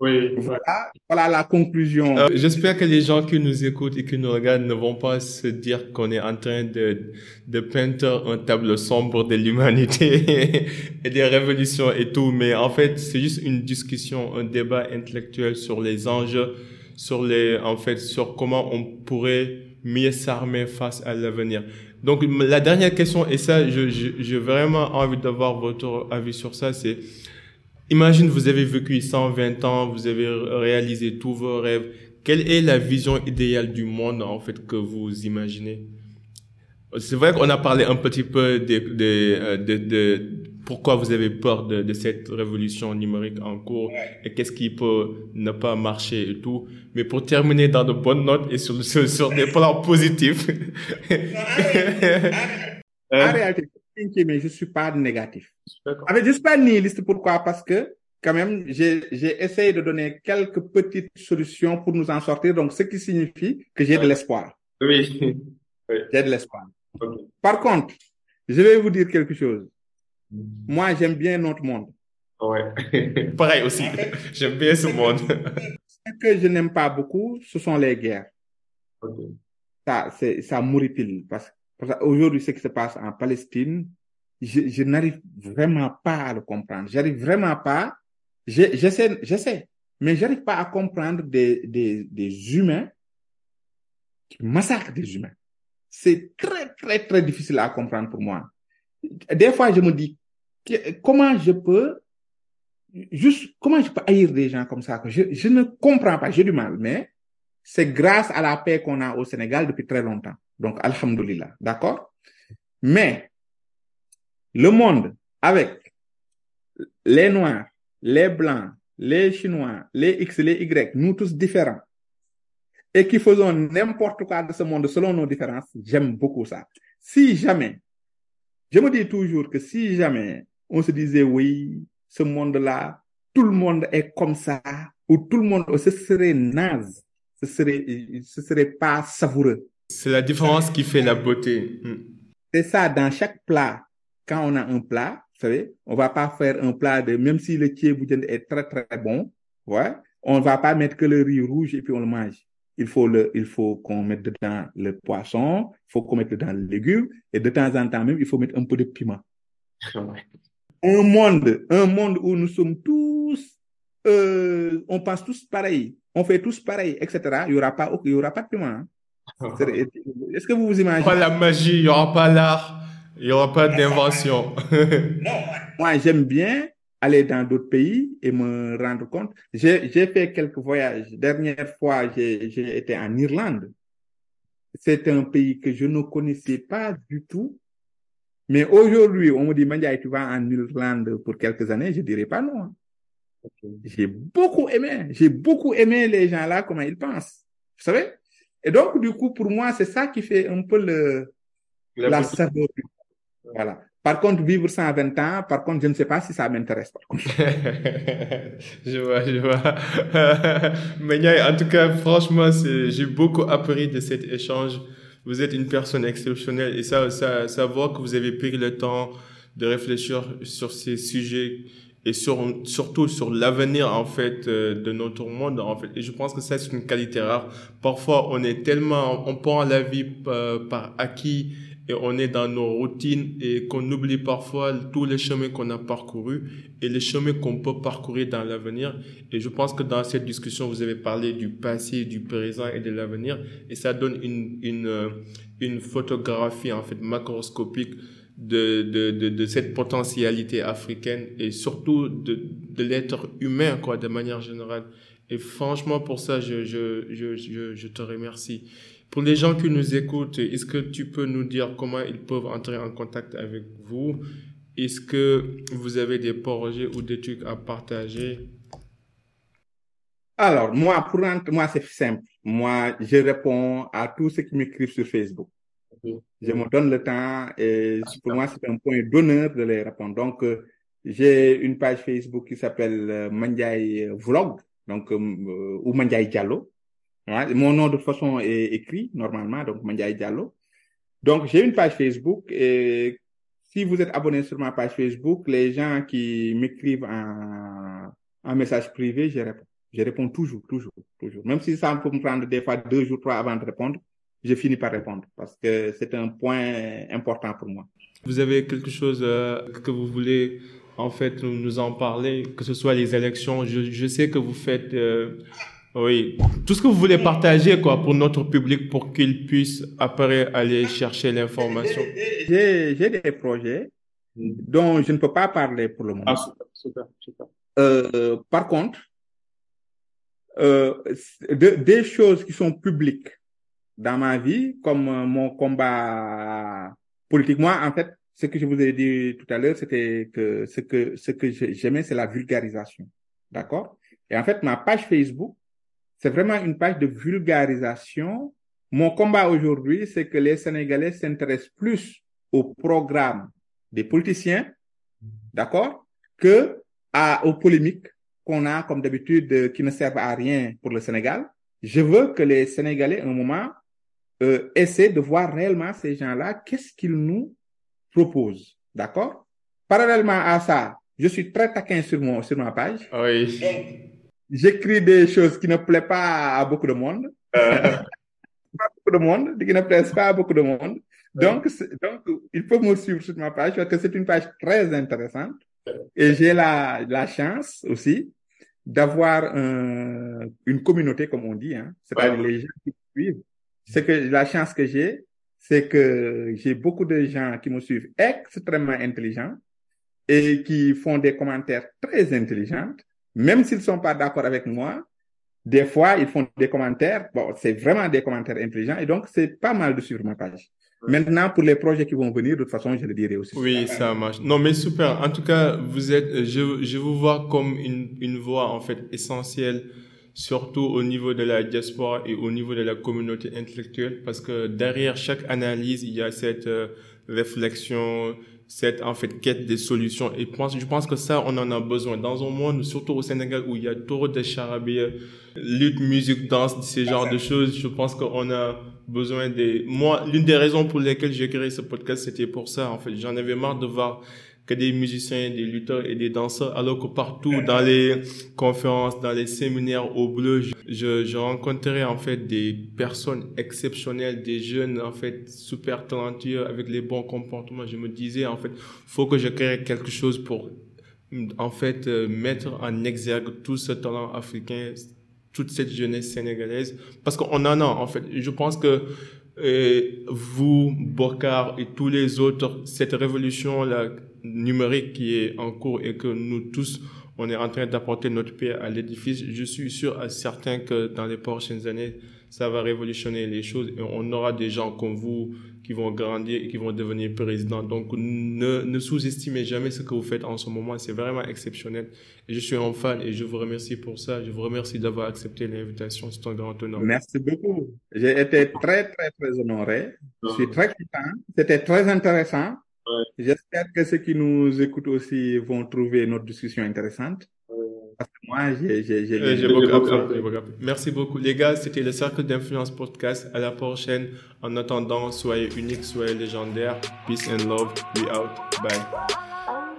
Oui, Voilà, voilà la conclusion. Euh, J'espère que les gens qui nous écoutent et qui nous regardent ne vont pas se dire qu'on est en train de, de peindre un tableau sombre de l'humanité et des révolutions et tout, mais en fait, c'est juste une discussion, un débat intellectuel sur les enjeux, sur les, en fait, sur comment on pourrait mieux s'armer face à l'avenir. Donc, la dernière question, et ça, j'ai vraiment envie d'avoir votre avis sur ça, c'est, Imagine, vous avez vécu 120 ans, vous avez réalisé tous vos rêves. Quelle est la vision idéale du monde, en fait, que vous imaginez? C'est vrai qu'on a parlé un petit peu de, de, euh, de, de pourquoi vous avez peur de, de cette révolution numérique en cours et qu'est-ce qui peut ne pas marcher et tout. Mais pour terminer dans de bonnes notes et sur, sur, sur des plans positifs. En réalité, mais je suis pas négatif. je suis pas nihiliste. Pourquoi? Parce que, quand même, j'ai, j'ai essayé de donner quelques petites solutions pour nous en sortir. Donc, ce qui signifie que j'ai de l'espoir. Oui. J'ai de l'espoir. Par contre, je vais vous dire quelque chose. Moi, j'aime bien notre monde. Ouais. Pareil aussi. J'aime bien ce monde. Ce que je n'aime pas beaucoup, ce sont les guerres. Ça, c'est, ça m'horripile. Parce, parce qu'aujourd'hui, ce qui se passe en Palestine, je, je n'arrive vraiment pas à le comprendre. J'arrive vraiment pas. Je- J'essaie, j'essaie, mais j'arrive pas à comprendre des, des, des humains qui massacrent des humains. C'est très, très, très difficile à comprendre pour moi. Des fois, je me dis, comment je peux, juste, comment je peux haïr des gens comme ça? que Je, ne comprends pas, j'ai du mal, mais c'est grâce à la paix qu'on a au Sénégal depuis très longtemps. Donc, alhamdoulilah, d'accord? Mais, le monde, avec les Noirs, les Blancs, les Chinois, les X, les Y, nous tous différents, et qui faisons n'importe quoi de ce monde selon nos différences, j'aime beaucoup ça. Si jamais, je me dis toujours que si jamais on se disait oui, ce monde-là, tout le monde est comme ça, ou tout le monde, ce serait naze, ce serait, ce serait pas savoureux. C'est la différence qui fait la beauté. Hmm. C'est ça, dans chaque plat, quand on a un plat, vous savez, on va pas faire un plat de, même si le tchéboudienne est très très bon, ouais, on va pas mettre que le riz rouge et puis on le mange. Il faut le, il faut qu'on mette dedans le poisson, il faut qu'on mette dedans le légume, et de temps en temps même, il faut mettre un peu de piment. Un monde, un monde où nous sommes tous, euh, on pense tous pareil, on fait tous pareil, etc. Il y aura pas, il y aura pas de piment. hein. Est-ce que vous vous imaginez? Pas la magie, il n'y aura pas l'art, il n'y aura pas d'invention. Moi, j'aime bien aller dans d'autres pays et me rendre compte. J'ai, fait quelques voyages. Dernière fois, j'ai, j'ai été en Irlande. C'est un pays que je ne connaissais pas du tout. Mais aujourd'hui, on me dit, Mandiaye, tu vas en Irlande pour quelques années. Je dirais pas non. J'ai beaucoup aimé. J'ai beaucoup aimé les gens là, comment ils pensent. Vous savez? Et donc, du coup, pour moi, c'est ça qui fait un peu le, La la saveur. Voilà. Par contre, vivre 120 ans, par contre, je ne sais pas si ça m'intéresse. je vois, je vois. Mais en tout cas, franchement, j'ai beaucoup appris de cet échange. Vous êtes une personne exceptionnelle et ça, ça, voit que vous avez pris le temps de réfléchir sur ces sujets et sur, surtout sur l'avenir, en fait, euh, de notre monde, en fait. Et je pense que ça, c'est une qualité rare. Parfois, on est tellement, on prend la vie euh, par acquis et on est dans nos routines et qu'on oublie parfois tous les chemins qu'on a parcourus et les chemins qu'on peut parcourir dans l'avenir. Et je pense que dans cette discussion, vous avez parlé du passé, du présent et de l'avenir. Et ça donne une, une, euh, une photographie, en fait, macroscopique de, de, de, de cette potentialité africaine et surtout de, de l'être humain, quoi, de manière générale. Et franchement, pour ça, je, je, je, je, je te remercie. Pour les gens qui nous écoutent, est-ce que tu peux nous dire comment ils peuvent entrer en contact avec vous? Est-ce que vous avez des projets ou des trucs à partager? Alors, moi, pour moi, c'est simple. Moi, je réponds à tous ceux qui m'écrivent sur Facebook. Ok. Je me donne le temps et pour moi, c'est un point d'honneur de les répondre. Donc, euh, j'ai une page Facebook qui s'appelle euh, Mandiaye Vlog, donc, euh, euh, ou Mandiaye Diallo. Mon nom de façon est écrit normalement, donc Mandiaye Diallo. Donc, j'ai une page Facebook et si vous êtes abonné sur ma page Facebook, les gens qui m'écrivent en, en message privé, je réponds. Je réponds toujours, toujours, toujours. Même si ça peut me prendre des fois deux jours, trois avant de répondre, je finis par répondre parce que c'est un point important pour moi. Vous avez quelque chose euh, que vous voulez en fait nous, nous, en parler, que ce soit les élections. Je, je sais que vous faites, euh, oui, tout ce que vous voulez partager quoi pour notre public pour qu'il puisse après aller chercher l'information. J'ai des projets dont je ne peux pas parler pour le moment. Ah, super, super, super. Euh, par contre, euh, de, des choses qui sont publiques dans ma vie, comme euh, mon combat politique. Moi, en fait, ce que je vous ai dit tout à l'heure, c'était que ce que ce que j'aimais, c'est la vulgarisation, d'accord? Et en fait, ma page Facebook, c'est vraiment une page de vulgarisation. Mon combat aujourd'hui, c'est que les Sénégalais s'intéressent plus au programme des politiciens, d'accord, que à, aux polémiques qu'on a comme d'habitude qui ne servent à rien pour le Sénégal. Je veux que les Sénégalais, un moment, euh, essaient de voir réellement ces gens-là, qu'est-ce qu'ils nous proposent, d'accord? Parallèlement à ça, je suis très taquin sur, mon, sur ma page. Oui. J'écris des choses qui ne plaisent pas à beaucoup de monde. Euh. pas beaucoup de monde, qui ne plaisent pas à beaucoup de monde. Donc, donc, il faut me suivre sur ma page parce que c'est une page très intéressante. Et j'ai la, la chance aussi d'avoir un, une communauté, comme on dit, hein. C'est-à-dire Ouais. les gens qui me suivent. C'est que la chance que j'ai, c'est que j'ai beaucoup de gens qui me suivent extrêmement intelligents et qui font des commentaires très intelligents, même s'ils sont pas d'accord avec moi. Des fois, ils font des commentaires. Bon, c'est vraiment des commentaires intelligents et donc c'est pas mal de suivre ma page. Maintenant, pour les projets qui vont venir, de toute façon, je le dirai aussi. Oui, ça marche. Non, mais super. En tout cas, vous êtes, je, je vous vois comme une, une voix, en fait, essentielle, surtout au niveau de la diaspora et au niveau de la communauté intellectuelle, parce que derrière chaque analyse, il y a cette euh, réflexion, cette, en fait, quête des solutions. Et je pense, je pense que ça, on en a besoin. Dans un monde, surtout au Sénégal, où il y a trop de charabia, lutte, musique, danse, ces genres de choses, je pense qu'on a besoin des... Moi, l'une des raisons pour lesquelles j'ai créé ce podcast, c'était pour ça, en fait. J'en avais marre de voir que des musiciens, des lutteurs et des danseurs, alors que partout, dans les conférences, dans les séminaires au bleu, je, je rencontrais, en fait, des personnes exceptionnelles, des jeunes, en fait, super talentueux, avec les bons comportements. Je me disais, en fait, faut que je crée quelque chose pour, en fait, euh, mettre en exergue tout ce talent africain, toute cette jeunesse sénégalaise, parce qu'on en a, en fait. Je pense que euh, vous, Bokar et tous les autres, cette révolution-là numérique qui est en cours et que nous tous, on est en train d'apporter notre pierre à l'édifice, je suis sûr à certain que dans les prochaines années, ça va révolutionner les choses et on aura des gens comme vous qui vont grandir et qui vont devenir présidents. Donc, ne, ne sous-estimez jamais ce que vous faites en ce moment. C'est vraiment exceptionnel. Et je suis un fan et je vous remercie pour ça. Je vous remercie d'avoir accepté l'invitation. C'est un grand honneur. Merci beaucoup. J'ai été très, très, très honoré. Je suis très content. C'était très intéressant. Ouais. J'espère que ceux qui nous écoutent aussi vont trouver notre discussion intéressante. Parce que moi, j'ai, beaucoup. Merci beaucoup. Les gars, c'était le Cercle d'Influence Podcast. À la prochaine. En attendant, soyez uniques, soyez légendaires. Peace and love. We out. Bye.